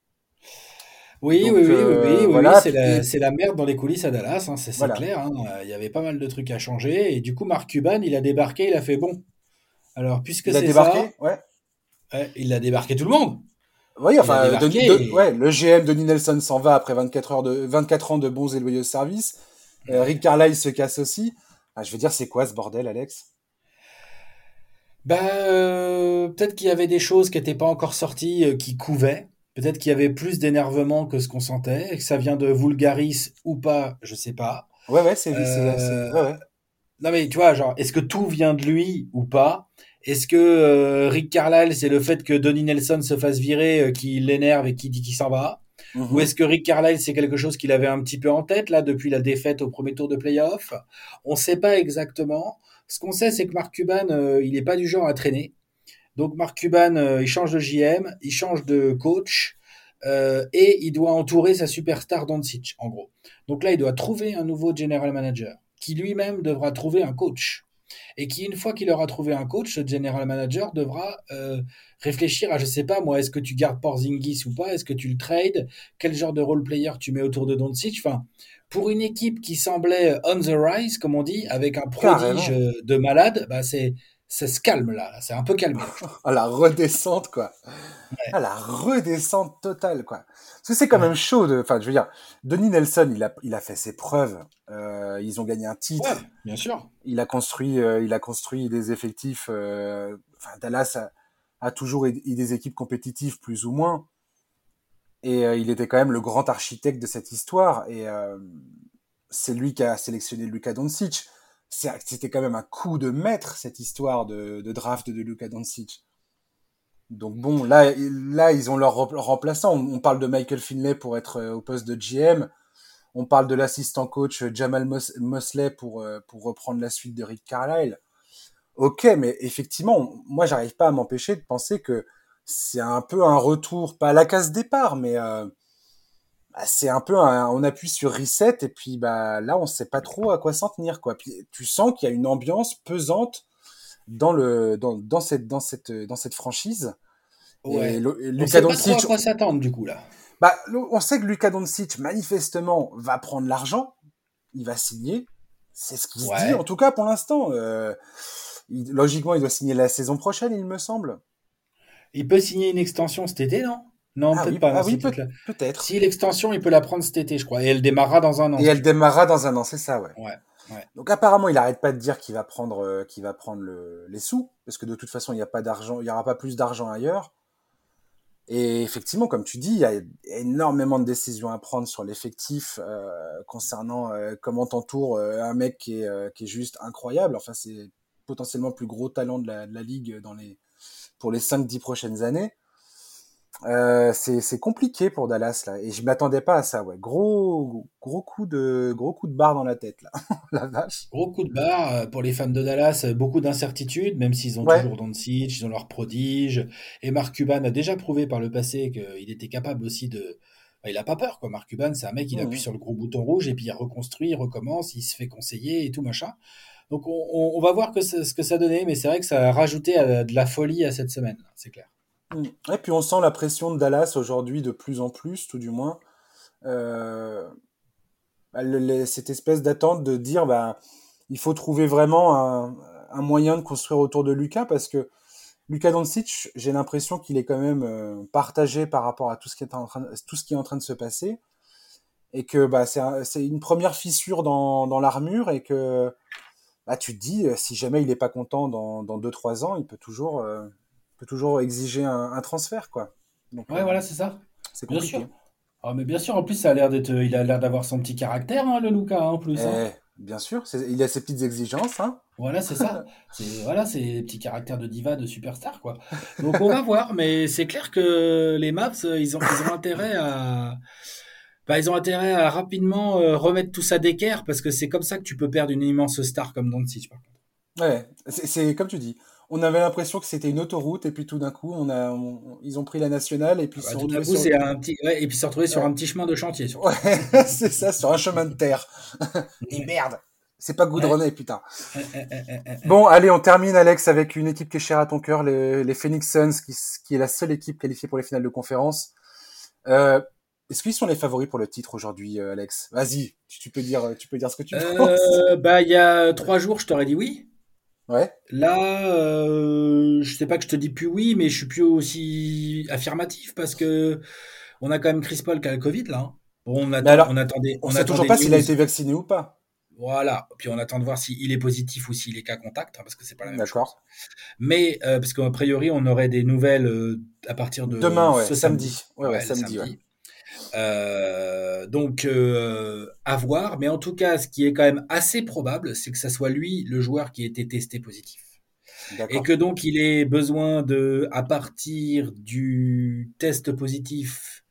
Speaker 2: Oui, Donc, oui, oui, oui, oui, voilà, c'est la, la, merde dans les coulisses à Dallas, hein, c'est voilà. clair. Hein. Il y avait pas mal de trucs à changer. Et du coup, Mark Cuban, il a débarqué, il a fait bon. Alors, puisque c'est ça,
Speaker 1: ouais
Speaker 2: il a débarqué tout le monde.
Speaker 1: Oui, enfin, de, de, ouais, le GM Denis Nelson s'en va après 24, heures de, 24 ans de bons et loyaux services. Euh, Rick Carlisle se casse aussi. Ah, je veux dire, c'est quoi ce bordel, Alex?
Speaker 2: Bah, euh, peut-être qu'il y avait des choses qui n'étaient pas encore sorties euh, qui couvaient. Peut-être qu'il y avait plus d'énervement que ce qu'on sentait, que ça vient de Vulgaris ou pas, je sais pas.
Speaker 1: Ouais, ouais, c'est. Euh, ouais, ouais.
Speaker 2: Non, mais tu vois, genre, est-ce que tout vient de lui ou pas? Est-ce que euh, Rick Carlisle, c'est le fait que Donnie Nelson se fasse virer euh, qui l'énerve et qui dit qu'il s'en va? Mm -hmm. Ou est-ce que Rick Carlisle, c'est quelque chose qu'il avait un petit peu en tête là depuis la défaite au premier tour de playoff? On ne sait pas exactement. Ce qu'on sait, c'est que Mark Cuban, euh, il n'est pas du genre à traîner. Donc Mark Cuban, il change de GM, il change de coach. Et il doit entourer sa superstar Doncic, en gros. Donc là, il doit trouver un nouveau general manager qui lui-même devra trouver un coach et qui, une fois qu'il aura trouvé un coach, ce general manager devra euh, réfléchir à, je sais pas moi, est-ce que tu gardes Porzingis ou pas, est-ce que tu le trades, quel genre de role player tu mets autour de Doncic, enfin, pour une équipe qui semblait on the rise, comme on dit, avec un prodige Carrément. de malade, bah c'est ça se calme là, c'est un peu calmé.
Speaker 1: à la redescente quoi. Ouais. À la redescente totale quoi. Parce que c'est quand ouais. même chaud de, enfin je veux dire, Denis Nelson il a il a fait ses preuves. Euh, ils ont gagné un titre.
Speaker 2: Ouais, bien sûr.
Speaker 1: Il a construit euh, il a construit des effectifs. Euh, enfin Dallas a, a toujours eu des équipes compétitives plus ou moins. Et euh, il était quand même le grand architecte de cette histoire. Et euh, c'est lui qui a sélectionné Luka Doncic c'était quand même un coup de maître cette histoire de, de draft de Luka Doncic. Donc bon, là, là, ils ont leur remplaçant. On, parle de Michael Finlay pour être au poste de GM. On parle de l'assistant coach Jamal Mosley pour, pour reprendre la suite de Rick Carlisle. Ok, mais effectivement, moi, j'arrive pas à m'empêcher de penser que c'est un peu un retour, pas à la case départ, mais euh, bah, c'est un peu on appuie sur reset et puis bah là on sait pas trop à quoi s'en tenir quoi. Puis tu sens qu'il y a une ambiance pesante dans le dans, dans cette dans cette dans cette franchise.
Speaker 2: Ouais. Et on sait pas trop à quoi s'attendre du coup là.
Speaker 1: Bah on sait que Luka Doncic manifestement va prendre l'argent, il va signer, c'est ce qu'il se dit en tout cas pour l'instant. Euh, logiquement il doit signer la saison prochaine il me semble.
Speaker 2: Il peut signer une extension cet été, non? Non, ah peut-être pas.
Speaker 1: Ah oui, peut-être.
Speaker 2: si l'extension, il peut la prendre cet été, je crois. Et elle démarrera dans un an.
Speaker 1: Et elle démarrera dans un an, c'est ça, ouais.
Speaker 2: Ouais. Ouais.
Speaker 1: Donc apparemment, il arrête pas de dire qu'il va prendre, euh, qu'il va prendre le, les sous, parce que de toute façon, il n'y a pas d'argent, il y aura pas plus d'argent ailleurs. Et effectivement, comme tu dis, il y a énormément de décisions à prendre sur l'effectif euh, concernant euh, comment t'entoures euh, un mec qui est, qui est juste incroyable. Enfin, c'est potentiellement le plus gros talent de la, de la ligue dans les pour les 5-10 prochaines années. Euh, c'est compliqué pour Dallas là. Et je m'attendais pas à ça ouais. Gros gros coup de gros coup de barre dans la tête là. La vache.
Speaker 2: Gros coup de barre euh, pour les fans de Dallas euh, beaucoup d'incertitudes même s'ils ont toujours Doncic ils ont leur prodige et Mark Cuban a déjà prouvé par le passé qu'il était capable aussi de bah, il a pas peur quoi. Mark Cuban c'est un mec il mmh, appuie sur le gros bouton rouge et puis il reconstruit il recommence il se fait conseiller et tout machin. Donc on, va voir que ce que ça donnait, mais c'est vrai que ça a rajouté euh, de la folie à cette semaine, c'est clair.
Speaker 1: Mm. Et puis on sent la pression de Dallas aujourd'hui de plus en plus, tout du moins. Euh, bah, cette espèce d'attente de dire bah, il faut trouver vraiment un, moyen de construire autour de Lucas parce que Lucas Doncic, j'ai l'impression qu'il est quand même euh, partagé par rapport à tout ce qui est en train, tout ce qui est en train de se passer et que bah, c'est une première fissure dans, dans l'armure et que bah, tu te dis, euh, si jamais il n'est pas content dans 2-3 ans, il peut toujours, peut toujours exiger un, transfert. Quoi.
Speaker 2: Donc, ouais, voilà, c'est ça. C'est compliqué. Bien sûr. Ah, mais bien sûr, en plus, ça a l'air d'être, il a l'air d'avoir son petit caractère, hein, le Luca, hein, en plus. Hein.
Speaker 1: Eh, bien sûr, il a ses petites exigences.
Speaker 2: Voilà, c'est ça. c'est, voilà, c'est les petits caractères de diva, de superstar, quoi. Donc on va voir, mais c'est clair que les Maps, ils ont, ils ont intérêt à, bah, ils ont intérêt à rapidement euh, remettre tout ça d'équerre parce que c'est comme ça que tu peux perdre une immense star comme Doncic par.
Speaker 1: Ouais, c'est comme tu dis. On avait l'impression que c'était une autoroute et puis tout d'un coup, on a, ils ont pris la nationale et puis
Speaker 2: bah, tout d'un coup, c'est un petit, ouais, et puis se retrouver sur un petit chemin de chantier.
Speaker 1: Ouais, c'est ça, sur un chemin de terre. et merde, c'est pas goudronné, putain. bon, allez, on termine, Alex, avec une équipe qui est chère à ton cœur, les, les Phoenix Suns, qui, qui, est la seule équipe qualifiée pour les finales de conférence. Euh, est-ce qu'ils sont les favoris pour le titre aujourd'hui, euh, Alex? Vas-y, tu peux dire, tu peux dire ce que tu
Speaker 2: euh, penses. Bah, il y a trois jours, je t'aurais dit oui.
Speaker 1: Ouais.
Speaker 2: Là, euh, je sais pas que je te dis plus oui, mais je suis plus aussi affirmatif parce que on a quand même Chris Paul qui a le Covid là. Hein. Bon, on, attend, on attendait.
Speaker 1: On, sait toujours pas s'il a été vacciné ou pas.
Speaker 2: Voilà. Puis on attend de voir s'il est positif ou s'il est cas contact, hein, parce que c'est pas la même chose. Mais parce qu'a priori, on aurait des nouvelles à partir de
Speaker 1: demain, ouais, ce samedi. Ouais, ouais, samedi. samedi.
Speaker 2: Euh, donc euh, à voir, mais en tout cas, ce qui est quand même assez probable, c'est que ça soit lui le joueur qui ait été testé positif. Et que donc il ait besoin de, à partir du test positif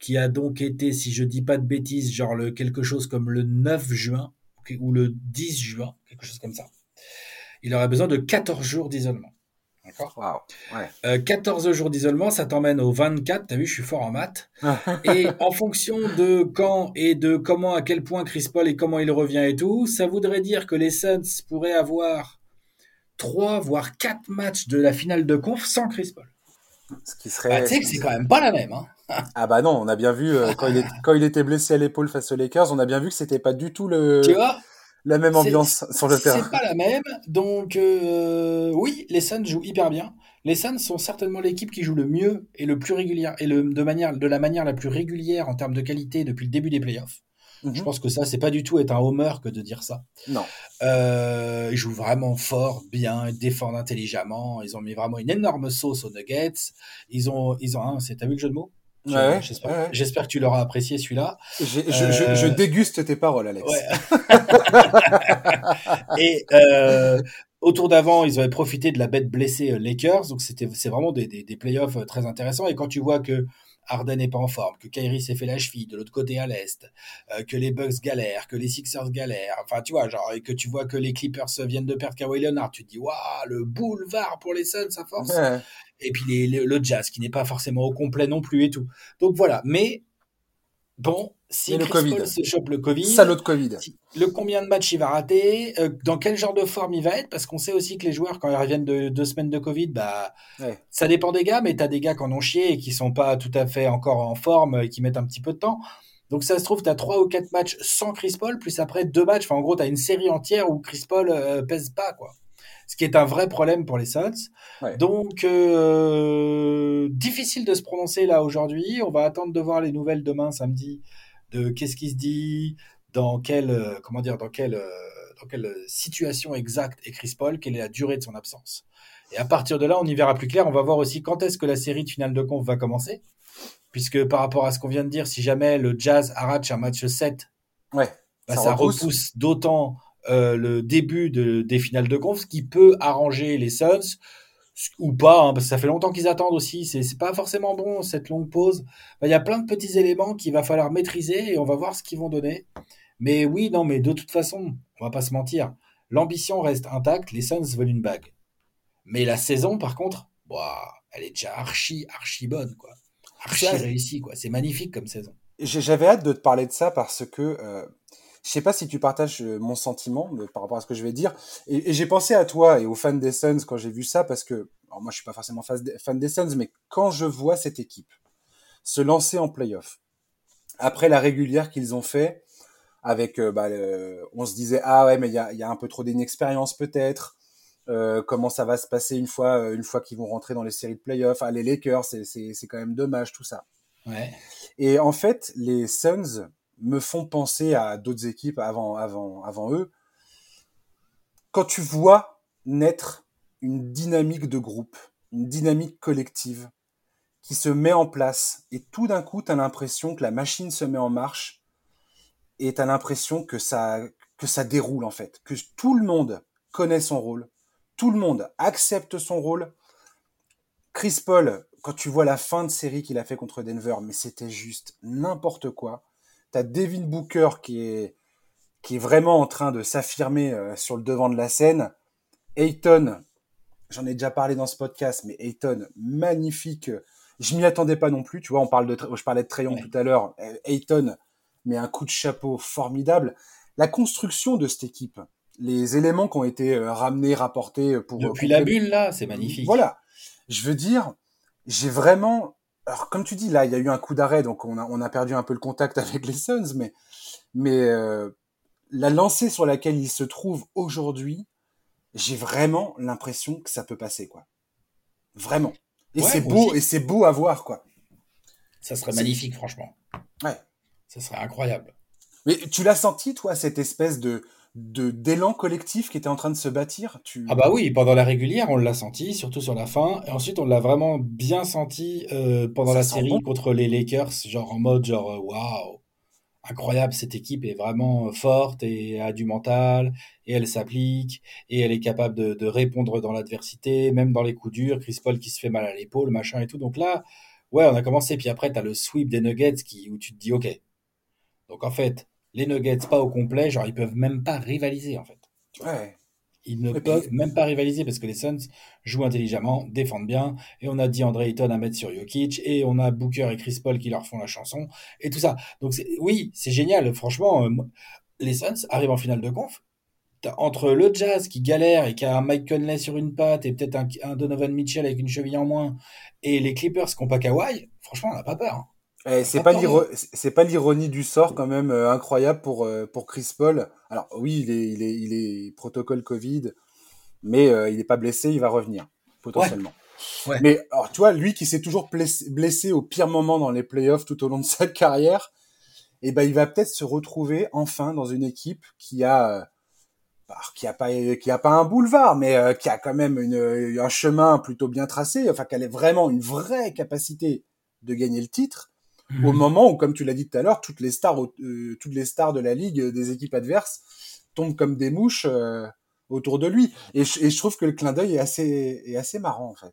Speaker 2: qui a donc été, si je dis pas de bêtises, genre le, quelque chose comme le 9 juin ou le 10 juin, quelque chose comme ça, il aurait besoin de 14 jours d'isolement.
Speaker 1: D'accord
Speaker 2: ouais. 14 euh, jours d'isolement, ça t'emmène au 24. T'as vu, je suis fort en maths. et en fonction de quand et de comment, à quel point Chris Paul et comment il revient et tout, ça voudrait dire que les Suns pourraient avoir 3 voire 4 matchs de la finale de conf sans Chris Paul.
Speaker 1: Ce qui serait.
Speaker 2: Bah, tu sais que c'est quand même pas la même. Hein.
Speaker 1: ah bah non, on a bien vu euh, quand, il quand il était blessé à l'épaule face aux Lakers, on a bien vu que c'était pas du tout le.
Speaker 2: Tu vois?
Speaker 1: La même ambiance sur le terrain.
Speaker 2: C'est pas la même. Donc euh, oui, les Suns jouent hyper bien. Les Suns sont certainement l'équipe qui joue le mieux et le plus régulière et le, de manière de la manière la plus régulière en termes de qualité depuis le début des playoffs. Mhm. Je pense que ça, c'est pas du tout être un homer que de dire ça.
Speaker 1: Non.
Speaker 2: Euh, ils jouent vraiment fort, bien, ils défendent intelligemment. Ils ont mis vraiment une énorme sauce aux Nuggets. Ils ont, ils ont, hein, c'est, t'as vu le jeu de mots?
Speaker 1: Ouais,
Speaker 2: J'espère que tu l'auras apprécié celui-là.
Speaker 1: Je, je, je, euh, déguste tes paroles, Alex.
Speaker 2: Ouais. et euh, autour d'avant, ils avaient profité de la bête blessée Lakers, donc c'était c'est vraiment des, des, des playoffs très intéressants. Et quand tu vois que Harden n'est pas en forme, que Kyrie s'est fait la cheville de l'autre côté à l'est, euh, que les Bucks galèrent, que les Sixers galèrent, enfin tu vois, genre, et que tu vois que les Clippers viennent de perdre Kawhi Leonard, tu te dis, waouh, le boulevard pour les Suns à force. Et puis le Jazz qui n'est pas forcément au complet non plus et tout. Donc voilà, mais bon, si
Speaker 1: le Chris Paul
Speaker 2: se chope le Covid,
Speaker 1: salaud de Covid.
Speaker 2: le combien de matchs il va rater, euh, dans quel genre de forme il va être, parce qu'on sait aussi que les joueurs quand ils reviennent de deux semaines de Covid, bah ça dépend des gars, mais tu as des gars qui en ont chié et qui sont pas tout à fait encore en forme et qui mettent un petit peu de temps. Donc ça se trouve, tu as trois ou quatre matchs sans Chris Paul, plus après deux matchs. Enfin, en gros, tu as une série entière où Chris Paul euh, pèse pas, quoi. Ce qui est un vrai problème pour les Suns. Donc, euh, difficile de se prononcer là aujourd'hui. On va attendre de voir les nouvelles demain, samedi, de qu'est-ce qui se dit, dans quelle, euh, comment dire, dans quelle, euh, dans quelle situation exacte est Chris Paul, quelle est la durée de son absence. Et à partir de là, on y verra plus clair. On va voir aussi quand est-ce que la série de finale de conf va commencer. Puisque par rapport à ce qu'on vient de dire, si jamais le Jazz arrache un match 7,
Speaker 1: ouais,
Speaker 2: bah, ça, repousse, d'autant euh, le début de, des finales de conf, ce qui peut arranger les Suns ou pas, hein, parce que ça fait longtemps qu'ils attendent aussi. C'est pas forcément bon cette longue pause. Bah, il y a plein de petits éléments qu'il va falloir maîtriser et on va voir ce qu'ils vont donner. Mais oui, non, mais de toute façon, on va pas se mentir. L'ambition reste intacte. Les Suns veulent une bague. Mais la saison, par contre, elle est déjà archi, archi bonne, quoi. Archi réussie, quoi. C'est magnifique comme saison.
Speaker 1: J'avais hâte de te parler de ça parce que euh, je sais pas si tu partages euh, mon sentiment par rapport à ce que je vais dire. Et, j'ai pensé à toi et aux fans des Suns quand j'ai vu ça parce que, alors moi je suis pas forcément fan des Suns, mais quand je vois cette équipe se lancer en playoff, après la régulière qu'ils ont fait, avec, euh, bah, on se disait ah ouais mais il y a, y a, un peu trop d'inexpérience peut-être. Euh, comment ça va se passer une fois, une fois qu'ils vont rentrer dans les séries de playoffs. Ah, les Lakers, c'est quand même dommage tout ça.
Speaker 2: Ouais.
Speaker 1: Et en fait, les Suns, me font penser à d'autres équipes avant, avant, avant eux. Quand tu vois naître une dynamique de groupe, une dynamique collective qui se met en place, et tout d'un coup, tu as l'impression que la machine se met en marche, et tu as l'impression que ça, que ça déroule en fait, que tout le monde connaît son rôle, tout le monde accepte son rôle. Chris Paul, quand tu vois la fin de série qu'il a fait contre Denver, mais c'était juste n'importe quoi. T'as Devin Booker qui est, qui est vraiment en train de s'affirmer euh, sur le devant de la scène. Ayton, j'en ai déjà parlé dans ce podcast, mais Ayton, magnifique. Je m'y attendais pas non plus. Tu vois, on parle de, je parlais de Trayon tout à l'heure. Ayton met un coup de chapeau formidable. La construction de cette équipe, les éléments qui ont été euh, ramenés, rapportés pour.
Speaker 2: Depuis la bulle, là, c'est magnifique.
Speaker 1: Voilà. Je veux dire, j'ai vraiment alors comme tu dis là, il y a eu un coup d'arrêt, donc on a, on a perdu un peu le contact avec les Suns, mais mais euh, la lancée sur laquelle ils se trouvent aujourd'hui, j'ai vraiment l'impression que ça peut passer quoi. Vraiment. Et c'est beau et c'est beau à voir quoi.
Speaker 2: Ça serait magnifique franchement.
Speaker 1: Ouais.
Speaker 2: Ça serait incroyable.
Speaker 1: Mais tu l'as senti toi cette espèce de de d'élan collectif qui était en train de se bâtir tu...
Speaker 2: Ah bah oui, pendant la régulière, on l'a senti, surtout sur la fin. Et ensuite, on l'a vraiment bien senti euh, pendant la série contre les Lakers, genre en mode genre euh, waouh, incroyable, cette équipe est vraiment euh, forte et a du mental, et elle s'applique, et elle est capable de, de répondre dans l'adversité, même dans les coups durs. Chris Paul qui se fait mal à l'épaule, machin et tout. Donc là, ouais, on a commencé. Puis après, tu as le sweep des Nuggets qui, où tu te dis, ok. Donc en fait, les Nuggets pas au complet, genre ils peuvent même pas rivaliser en fait.
Speaker 1: Ouais.
Speaker 2: Ils ne peuvent même pas rivaliser parce que les Suns jouent intelligemment, défendent bien, et on a dit André Ayton à mettre sur Jokic, et on a Booker et Chris Paul qui leur font la chanson, et tout ça. Donc oui, c'est génial. Franchement, euh, les Suns arrivent en finale de conf. Entre le Jazz qui galère et qui a un Mike Conley sur une patte et peut-être un, Donovan Mitchell avec une cheville en moins, et les Clippers qui n'ont pas Kawhi, franchement, on n'a pas peur. Hein.
Speaker 1: Eh, c'est pas c'est pas l'ironie du sort quand même euh, incroyable pour euh, pour Chris Paul. Alors oui, il est il est il est protocole Covid, mais euh, il n'est pas blessé, il va revenir potentiellement. Mais alors tu vois, lui qui s'est toujours blessé, au pire moment dans les playoffs tout au long de sa carrière, et eh ben il va peut-être se retrouver enfin dans une équipe qui a bah, qui a pas qui a pas un boulevard, mais qui a quand même une, un chemin plutôt bien tracé, enfin qu'elle ait vraiment une vraie capacité de gagner le titre au mhm. moment où, comme tu l'as dit tout à l'heure, toutes les stars, euh, toutes les stars de la ligue, euh, des équipes adverses, tombent comme des mouches euh, autour de lui. Et je, et je trouve que le clin d'œil est assez, est assez marrant, en fait.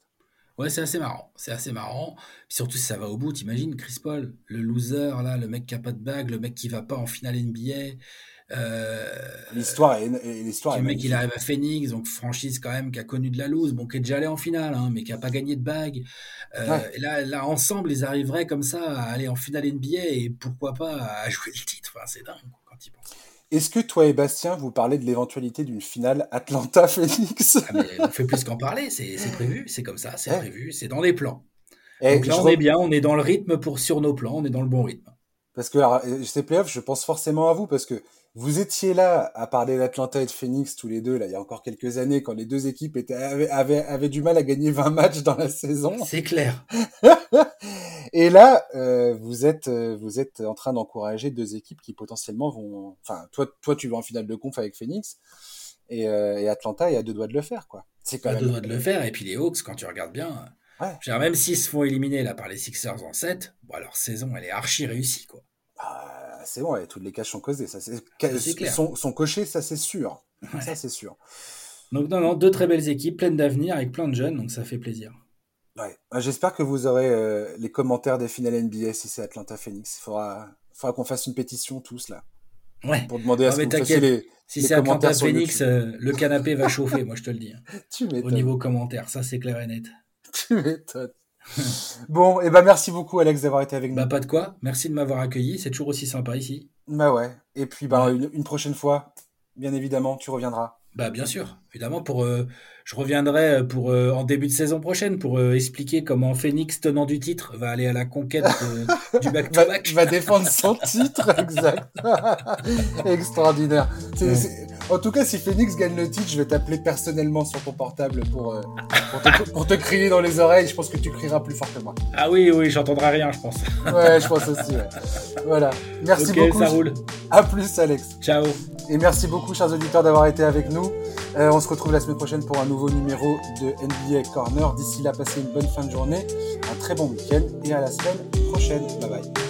Speaker 2: Ouais, c'est assez marrant. C'est assez marrant. surtout si ça va au bout, t'imagines Chris Paul, le loser, là, le mec qui a pas de bague, le mec qui va pas en finale NBA.
Speaker 1: Euh, l'histoire est, l'histoire
Speaker 2: Le mec, il arrive à Phoenix, donc franchise quand même qui a connu de la loose, bon, qui est déjà allé en finale, hein, mais qui a pas gagné de bague. Euh, et là, là, ensemble, ils arriveraient comme ça à aller en finale NBA et pourquoi pas à jouer le titre. Enfin, c'est dingue quand ils pensent.
Speaker 1: Est-ce que toi et Bastien, vous parlez de l'éventualité d'une finale Atlanta-Phoenix
Speaker 2: ah, On fait plus qu'en parler, c'est prévu, c'est comme ça, c'est prévu, c'est dans les plans. Et Donc là, on est bien, on est dans le rythme pour sur nos plans, on est dans le bon rythme.
Speaker 1: Parce que alors, ces playoffs, je pense forcément à vous, parce que vous étiez là à parler d'Atlanta et de Phoenix tous les deux, là, il y a encore quelques années, quand les deux équipes étaient, avaient, avaient, du mal à gagner 20 matchs dans la saison.
Speaker 2: C'est clair.
Speaker 1: et là, euh, vous êtes, euh, vous êtes en train d'encourager deux équipes qui potentiellement vont, enfin, toi, toi, tu vas en finale de conf avec Phoenix. Et, euh, et Atlanta est à deux doigts de le faire, quoi.
Speaker 2: C'est quand à deux doigts de le faire. Et puis les Hawks, quand tu regardes bien, ouais. même s'ils se font éliminer là par les Sixers en 7, bon, leur saison, elle est archi réussie, quoi.
Speaker 1: Ah, c'est bon, toutes les caches sont causées. Ça, c'est, sont, sont cochées, ça c'est sûr. Ça c'est sûr.
Speaker 2: Donc non, non, deux très belles équipes, pleines d'avenir, avec plein de jeunes, donc ça fait plaisir.
Speaker 1: Ouais. Bah, j'espère que vous aurez euh, les commentaires des finales NBA si c'est Atlanta Phoenix. Il faudra, faudra qu'on fasse une pétition tous là.
Speaker 2: Ouais.
Speaker 1: Pour demander à ce que vous les,
Speaker 2: Si c'est Atlanta Phoenix, euh, le canapé va chauffer, moi je te le dis. Tu Au niveau commentaire, ça c'est clair et net.
Speaker 1: Tu m'étonnes. bon, et eh ben merci beaucoup Alex d'avoir été avec nous.
Speaker 2: Bah pas de quoi. Merci de m'avoir accueilli. C'est toujours aussi sympa ici.
Speaker 1: Bah ouais. Et puis bah une, prochaine fois, bien évidemment, tu reviendras.
Speaker 2: Bah bien sûr, évidemment pour euh, je reviendrai pour euh, en début de saison prochaine pour euh, expliquer comment Phoenix tenant du titre va aller à la conquête du back to back.
Speaker 1: Va, va défendre son titre, exact. Extraordinaire. En tout cas, si Phoenix gagne le titre, je vais t'appeler personnellement sur ton portable pour, euh, pour, te, crier dans les oreilles. Je pense que tu crieras plus fort que moi.
Speaker 2: Ah oui, oui, j'entendrai rien, je pense.
Speaker 1: ouais, je pense aussi. Voilà. Merci beaucoup.
Speaker 2: ça roule.
Speaker 1: À plus, Alex.
Speaker 2: Ciao.
Speaker 1: Et merci beaucoup, chers auditeurs, d'avoir été avec nous. Euh, on se retrouve la semaine prochaine pour un nouveau numéro de NBA Corner. D'ici là, passez une bonne fin de journée, un très bon week-end et à la semaine prochaine. Bye bye.